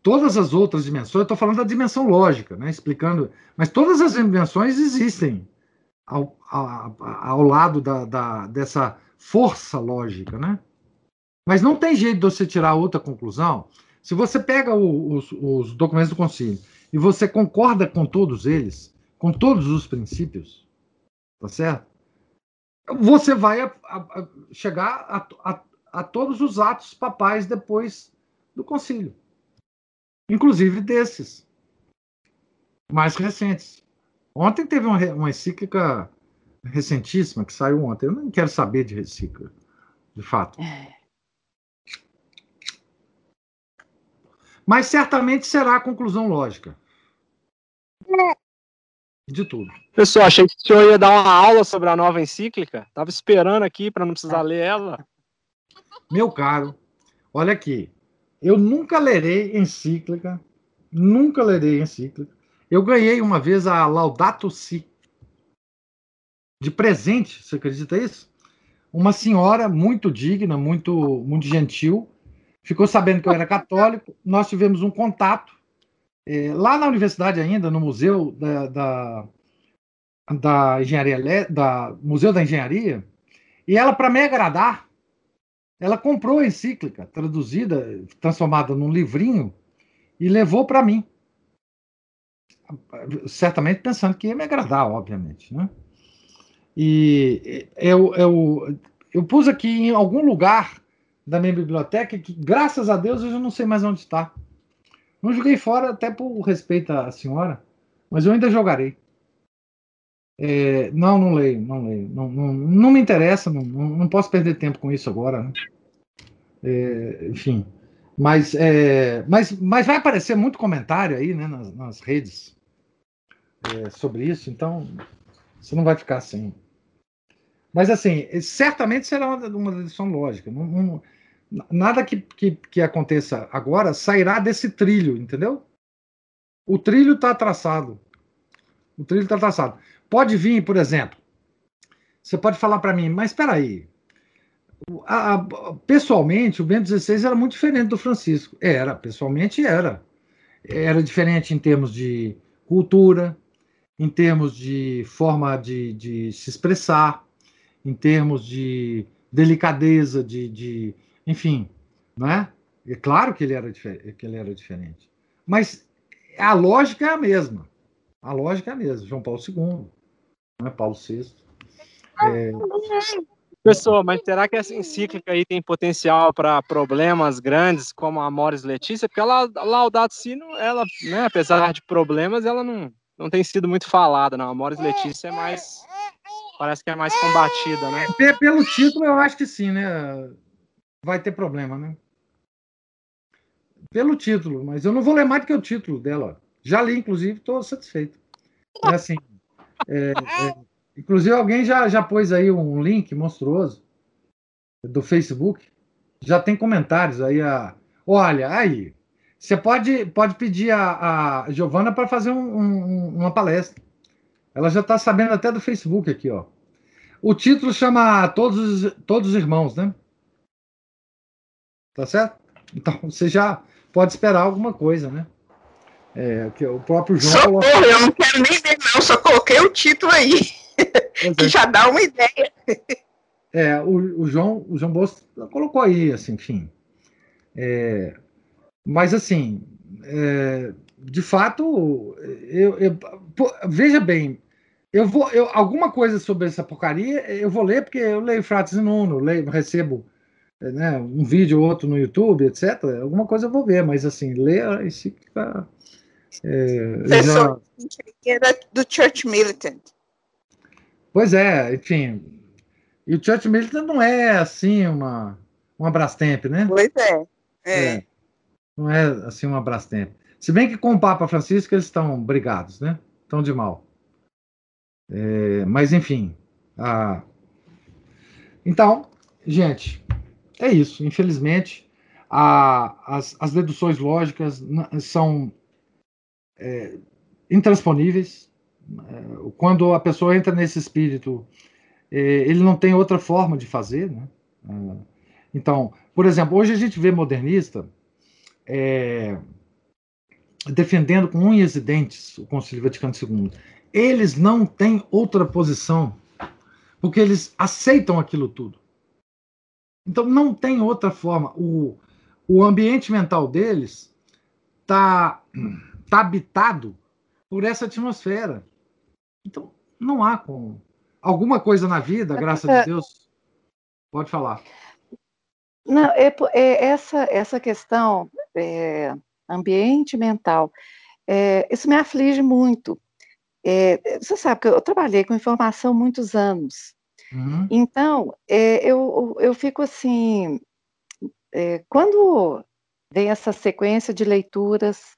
todas as outras dimensões, eu estou falando da dimensão lógica, né, explicando, mas todas as dimensões existem ao, ao, ao lado da, da, dessa força lógica, né? Mas não tem jeito de você tirar outra conclusão. Se você pega o, os, os documentos do concílio e você concorda com todos eles, com todos os princípios, tá certo? Você vai a, a, a chegar a, todos os atos papais depois do concílio, inclusive desses mais recentes. Ontem teve uma, uma encíclica recentíssima que saiu ontem. Eu não quero saber de encíclica, de fato. É. Mas certamente será a conclusão lógica. De tudo. Pessoal, achei que o senhor ia dar uma aula sobre a nova encíclica. Estava esperando aqui para não precisar ler ela. Meu caro, olha aqui. Eu nunca lerei encíclica, nunca lerei encíclica. Eu ganhei uma vez a Laudato Si de presente, você acredita isso? Uma senhora muito digna, muito, muito gentil, ficou sabendo que eu era católico, nós tivemos um contato, eh, lá na universidade ainda, no museu da, da, da engenharia, da Museu da Engenharia, e ela, para me agradar, ela comprou a encíclica, traduzida, transformada num livrinho, e levou para mim. Certamente pensando que ia me agradar, obviamente. Né? E eu, eu, eu pus aqui em algum lugar da minha biblioteca que, graças a Deus, eu já não sei mais onde está. Não joguei fora, até por respeito à senhora, mas eu ainda jogarei. É, não, não leio, não leio. Não, não, não me interessa, não, não, posso perder tempo com isso agora. Né? É, enfim. Mas, é, mas, mas vai aparecer muito comentário aí né, nas, nas redes é, sobre isso, então você não vai ficar sem. Mas, assim, certamente será uma, uma decisão lógica. Não, não, nada que, que, que aconteça agora sairá desse trilho, entendeu? O trilho está traçado. O trilho está traçado. Pode vir, por exemplo, você pode falar para mim, mas espera aí. A, a, pessoalmente, o Bento XVI era muito diferente do Francisco. Era, pessoalmente era. Era diferente em termos de cultura, em termos de forma de, de se expressar, em termos de delicadeza, de, de enfim, é? É claro que ele era, que ele era diferente. Mas a lógica é a mesma. A lógica é a mesma. João Paulo II, não é Paulo VI. É... Pessoal, mas será que essa encíclica aí tem potencial para problemas grandes como a Moris Letícia? Porque ela, Laudato Si, ela, né, apesar de problemas, ela não, não tem sido muito falada, não. A Moris Letícia é mais parece que é mais combatida, né? Pelo título, eu acho que sim, né? Vai ter problema, né? Pelo título, mas eu não vou ler mais do que o título dela. Já li, inclusive, estou satisfeito. É assim. É, é, inclusive, alguém já, já pôs aí um link monstruoso do Facebook. Já tem comentários aí. A, olha, aí. Você pode, pode pedir a, a Giovana para fazer um, um, uma palestra. Ela já está sabendo até do Facebook aqui, ó. O título chama Todos, Todos os Irmãos, né? Tá certo? Então você já pode esperar alguma coisa, né? É, que o próprio João. Socorro, eu não quero nem ver, não, só coloquei o título aí. que [laughs] é. já dá uma ideia. É, o, o, João, o João Bosco colocou aí, assim, enfim. É, mas assim, é, de fato, eu, eu pô, veja bem, eu vou, eu, alguma coisa sobre essa porcaria eu vou ler, porque eu leio Frates e Nuno, leio, recebo né, um vídeo ou outro no YouTube, etc. Alguma coisa eu vou ver, mas assim, ler e fica. É, já... do Church Militant. Pois é, enfim. E o Church Militant não é assim uma, uma Brastemp, né? Pois é. é. é. Não é assim uma Brastemp. Se bem que com o Papa Francisco eles estão brigados, né? Estão de mal. É, mas enfim. A... Então, gente, é isso. Infelizmente, a, as, as deduções lógicas são é, intransponíveis. É, quando a pessoa entra nesse espírito, é, ele não tem outra forma de fazer. Né? É, então, por exemplo, hoje a gente vê modernista é, defendendo com unhas e dentes o Concílio Vaticano II. Eles não têm outra posição, porque eles aceitam aquilo tudo. Então, não tem outra forma. O, o ambiente mental deles está tá habitado por essa atmosfera. Então, não há como. Alguma coisa na vida, graças a Deus, pode falar. Não, é, é essa, essa questão é, ambiente mental, é, isso me aflige muito. É, você sabe que eu trabalhei com informação muitos anos. Uhum. Então, é, eu, eu fico assim, é, quando vem essa sequência de leituras,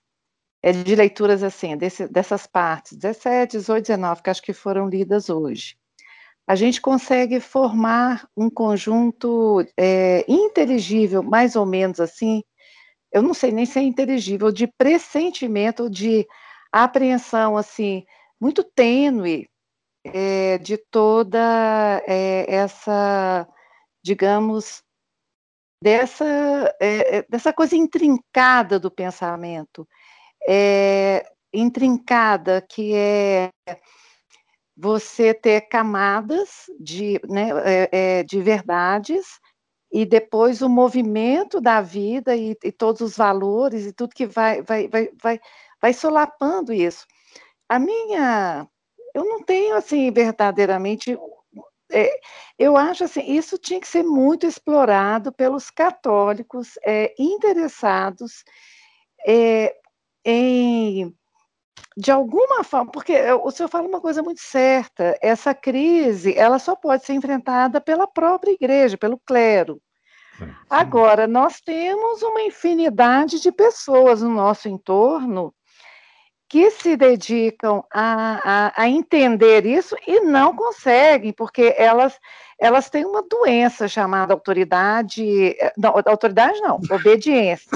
é, de leituras assim, desse, dessas partes, 17, 18, 19, que acho que foram lidas hoje, a gente consegue formar um conjunto é, inteligível, mais ou menos assim, eu não sei nem se é inteligível, de pressentimento, de apreensão, assim, muito tênue é, de toda é, essa, digamos, dessa, é, dessa coisa intrincada do pensamento, intrincada que é você ter camadas de, né, de verdades e depois o movimento da vida e, e, todos os valores e tudo que vai, vai, vai, vai, vai solapando isso. A minha, eu não tenho assim verdadeiramente, é, eu acho assim, isso tinha que ser muito explorado pelos católicos é, interessados é, em de alguma forma, porque o senhor fala uma coisa muito certa, essa crise, ela só pode ser enfrentada pela própria igreja, pelo clero. Agora, nós temos uma infinidade de pessoas no nosso entorno que se dedicam a, a, a, entender isso e não conseguem, porque elas, elas têm uma doença chamada autoridade, não, autoridade não, [laughs] obediência.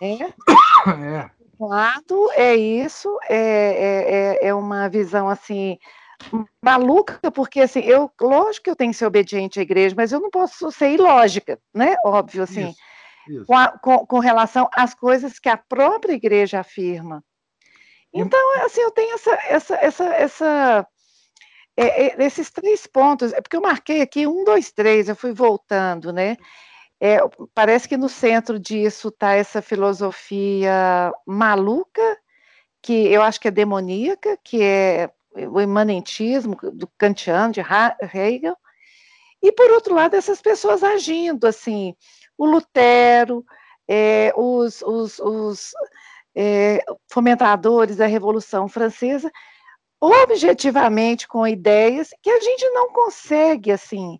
Né? É lado é isso, é, é, é, é uma visão assim maluca, porque assim, eu, lógico que eu tenho que ser obediente à igreja, mas eu não posso ser ilógica, né? Óbvio, assim, isso, isso. Com, a, com, com, relação às coisas que a própria igreja afirma. Então, assim, eu tenho essa, essa, essa, essa é, é, esses três pontos, é porque eu marquei aqui um, dois, três, eu fui voltando, né? É, parece que no centro disso está essa filosofia maluca, que eu acho que é demoníaca, que é o imanentismo do kantiano, de Hegel, e por outro lado essas pessoas agindo, assim, o Lutero, é, os, os, os é, fomentadores da Revolução Francesa, objetivamente com ideias que a gente não consegue, assim,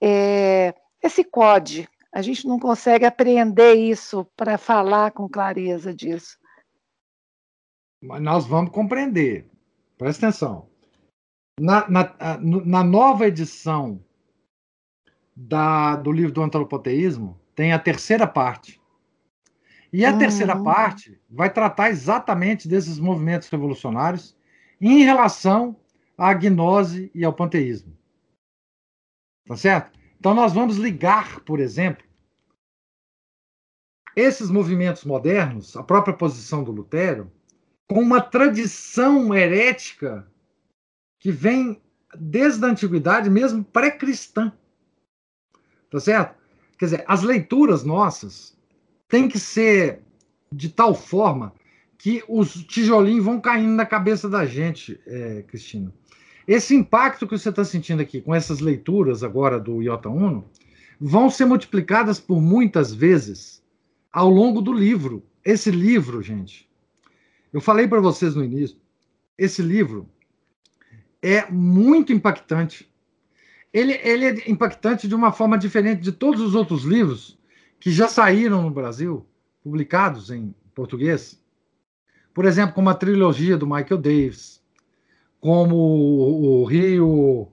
é, esse código a gente não consegue apreender isso para falar com clareza disso. Mas nós vamos compreender. Presta atenção. Na, na, na nova edição da, do livro do antropoteísmo, tem a terceira parte. E a uhum. terceira parte vai tratar exatamente desses movimentos revolucionários em relação à gnose e ao panteísmo. Tá certo? Então, nós vamos ligar, por exemplo, esses movimentos modernos, a própria posição do Lutero, com uma tradição herética que vem desde a antiguidade, mesmo pré-cristã. Tá certo? Quer dizer, as leituras nossas têm que ser de tal forma que os tijolinhos vão caindo na cabeça da gente, é, Cristina. Esse impacto que você está sentindo aqui com essas leituras agora do Iota Uno vão ser multiplicadas por muitas vezes ao longo do livro. Esse livro, gente, eu falei para vocês no início, esse livro é muito impactante. ele, ele é impactante de uma forma diferente de todos os outros livros que já saíram no Brasil, publicados em português. Por exemplo, como a trilogia do Michael Davis, como o, o Rio,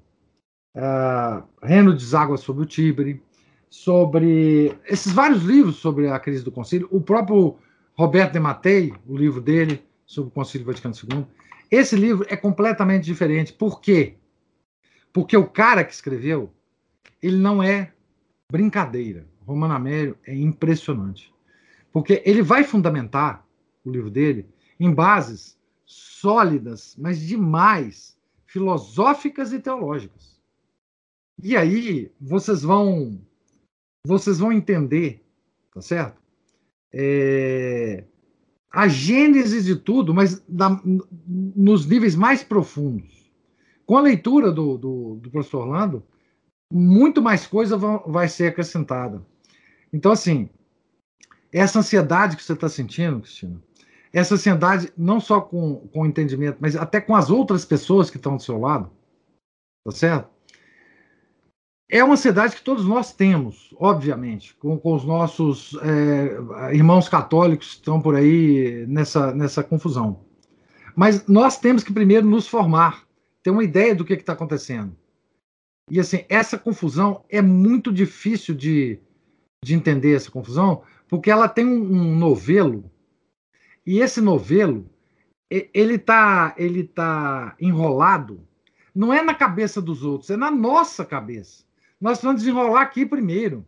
uh, Reino deságua sobre o Tibre, sobre esses vários livros sobre a crise do concílio, o próprio Roberto de Matei, o livro dele sobre o concílio Vaticano II. Esse livro é completamente diferente. Por quê? Porque o cara que escreveu, ele não é brincadeira. Romano Amério é impressionante. Porque ele vai fundamentar o livro dele em bases sólidas, mas demais, filosóficas e teológicas. E aí vocês vão vocês vão entender, tá certo? É, a gênese de tudo, mas da, nos níveis mais profundos. Com a leitura do, do, do professor Orlando, muito mais coisa vai ser acrescentada. Então, assim, essa ansiedade que você está sentindo, Cristina, essa ansiedade não só com, com o entendimento, mas até com as outras pessoas que estão do seu lado, tá certo? É uma ansiedade que todos nós temos, obviamente, com, com os nossos é, irmãos católicos que estão por aí nessa, nessa confusão. Mas nós temos que primeiro nos formar, ter uma ideia do que está acontecendo. E assim, essa confusão é muito difícil de, de entender essa confusão, porque ela tem um, um novelo, e esse novelo ele está ele tá enrolado, não é na cabeça dos outros, é na nossa cabeça. Nós precisamos desenrolar aqui primeiro.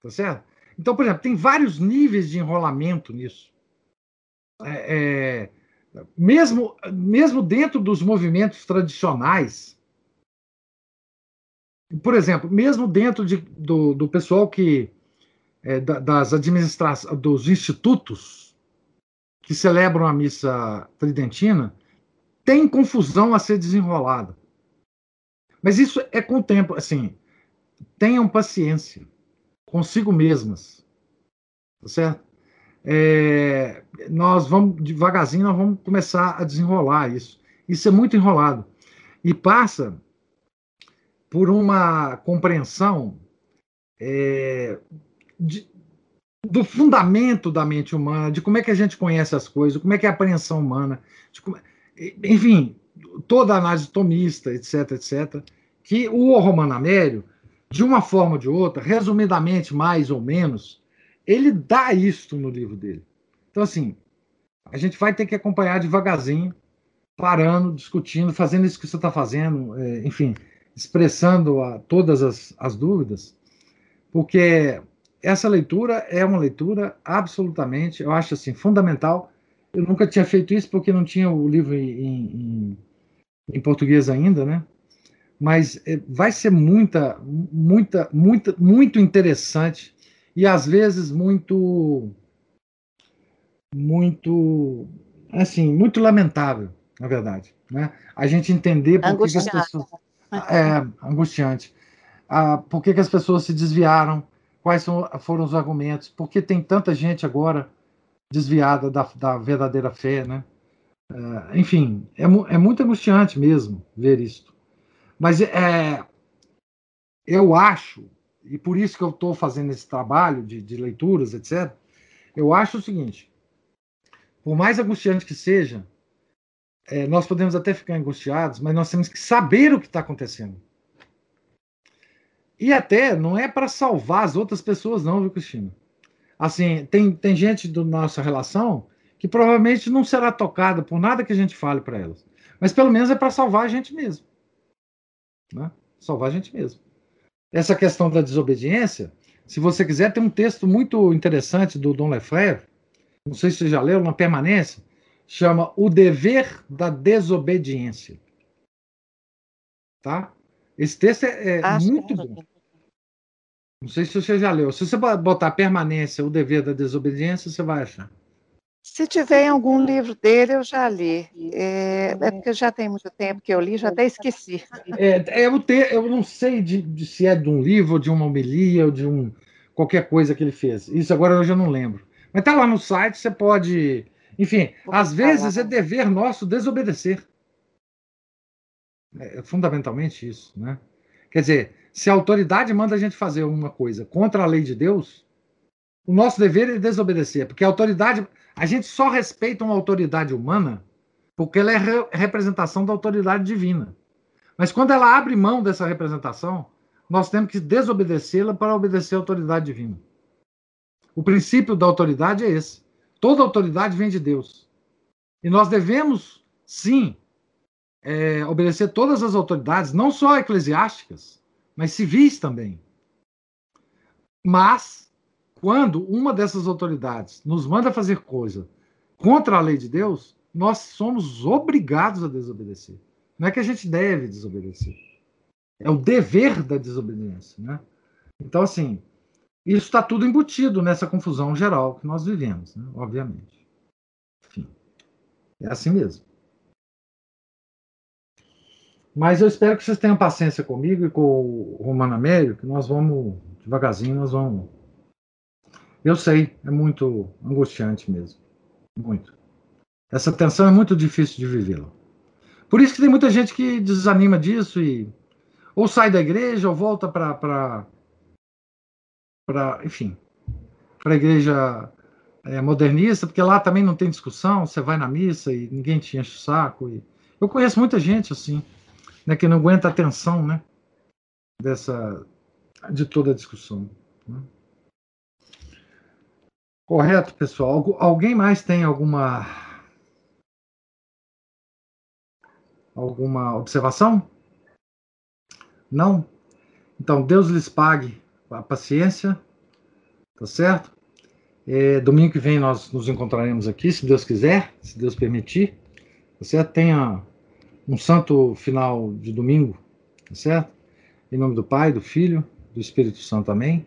Tá certo? Então, por exemplo, tem vários níveis de enrolamento nisso. É, é, mesmo, mesmo dentro dos movimentos tradicionais, por exemplo, mesmo dentro de, do, do pessoal que é, das administrações, dos institutos que celebram a missa tridentina, tem confusão a ser desenrolada. Mas isso é com o tempo, assim, tenham paciência consigo mesmas, tá certo? É, nós vamos devagarzinho, nós vamos começar a desenrolar isso. Isso é muito enrolado e passa por uma compreensão é, de, do fundamento da mente humana, de como é que a gente conhece as coisas, como é que é a apreensão humana, como, enfim, toda a análise tomista, etc, etc, que o Romano Amério, de uma forma ou de outra, resumidamente, mais ou menos, ele dá isto no livro dele. Então, assim, a gente vai ter que acompanhar devagarzinho, parando, discutindo, fazendo isso que você está fazendo, é, enfim, expressando a, todas as, as dúvidas, porque essa leitura é uma leitura absolutamente, eu acho assim, fundamental. Eu nunca tinha feito isso porque não tinha o livro em, em, em português ainda, né? Mas é, vai ser muita, muita, muita, muito interessante e às vezes muito, muito, assim, muito lamentável, na verdade, né? A gente entender por que, que as pessoas é angustiante, ah, por que, que as pessoas se desviaram, quais são, foram os argumentos, por que tem tanta gente agora desviada da, da verdadeira fé, né? Uh, enfim, é, é, muito angustiante mesmo ver isso. Mas é, eu acho, e por isso que eu estou fazendo esse trabalho de, de, leituras, etc., eu acho o seguinte: por mais angustiante que seja, é, nós podemos até ficar angustiados, mas nós temos que saber o que está acontecendo. E até não é para salvar as outras pessoas, não, viu, Cristina? Assim, tem, tem gente da nossa relação que provavelmente não será tocada por nada que a gente fale para elas. Mas pelo menos é para salvar a gente mesmo. Né? Salvar a gente mesmo. Essa questão da desobediência, se você quiser, tem um texto muito interessante do Dom Lefebvre, não sei se você já leu, na permanência, chama O Dever da Desobediência. Tá? Esse texto é, é muito bom. Não sei se você já leu. Se você botar permanência, o dever da desobediência, você vai achar. Se tiver em algum livro dele, eu já li. É, é porque já tem muito tempo que eu li, já até esqueci. É, eu, te, eu não sei de, de, se é de um livro, ou de uma homilia, ou de um, qualquer coisa que ele fez. Isso agora eu já não lembro. Mas está lá no site, você pode. Enfim, Vou às vezes lá. é dever nosso desobedecer. É fundamentalmente isso, né? Quer dizer, se a autoridade manda a gente fazer uma coisa contra a lei de Deus, o nosso dever é desobedecer, porque a autoridade, a gente só respeita uma autoridade humana porque ela é re representação da autoridade divina. Mas quando ela abre mão dessa representação, nós temos que desobedecê-la para obedecer à autoridade divina. O princípio da autoridade é esse. Toda autoridade vem de Deus. E nós devemos, sim, é, obedecer todas as autoridades, não só eclesiásticas, mas civis também. Mas, quando uma dessas autoridades nos manda fazer coisa contra a lei de Deus, nós somos obrigados a desobedecer. Não é que a gente deve desobedecer. É o dever da desobediência. Né? Então, assim, isso está tudo embutido nessa confusão geral que nós vivemos, né? obviamente. Enfim, é assim mesmo. Mas eu espero que vocês tenham paciência comigo e com o Romano Amélio, que nós vamos, devagarzinho, nós vamos. Eu sei, é muito angustiante mesmo. Muito. Essa tensão é muito difícil de vivê-la. Por isso que tem muita gente que desanima disso e ou sai da igreja ou volta para para enfim para a igreja é, modernista porque lá também não tem discussão você vai na missa e ninguém te enche o saco e eu conheço muita gente assim né que não aguenta a tensão né dessa de toda a discussão né? Correto pessoal alguém mais tem alguma Alguma observação? Não? Então, Deus lhes pague a paciência, tá certo? É, domingo que vem nós nos encontraremos aqui, se Deus quiser, se Deus permitir, tá certo? Tenha um santo final de domingo, tá certo? Em nome do Pai, do Filho, do Espírito Santo, amém.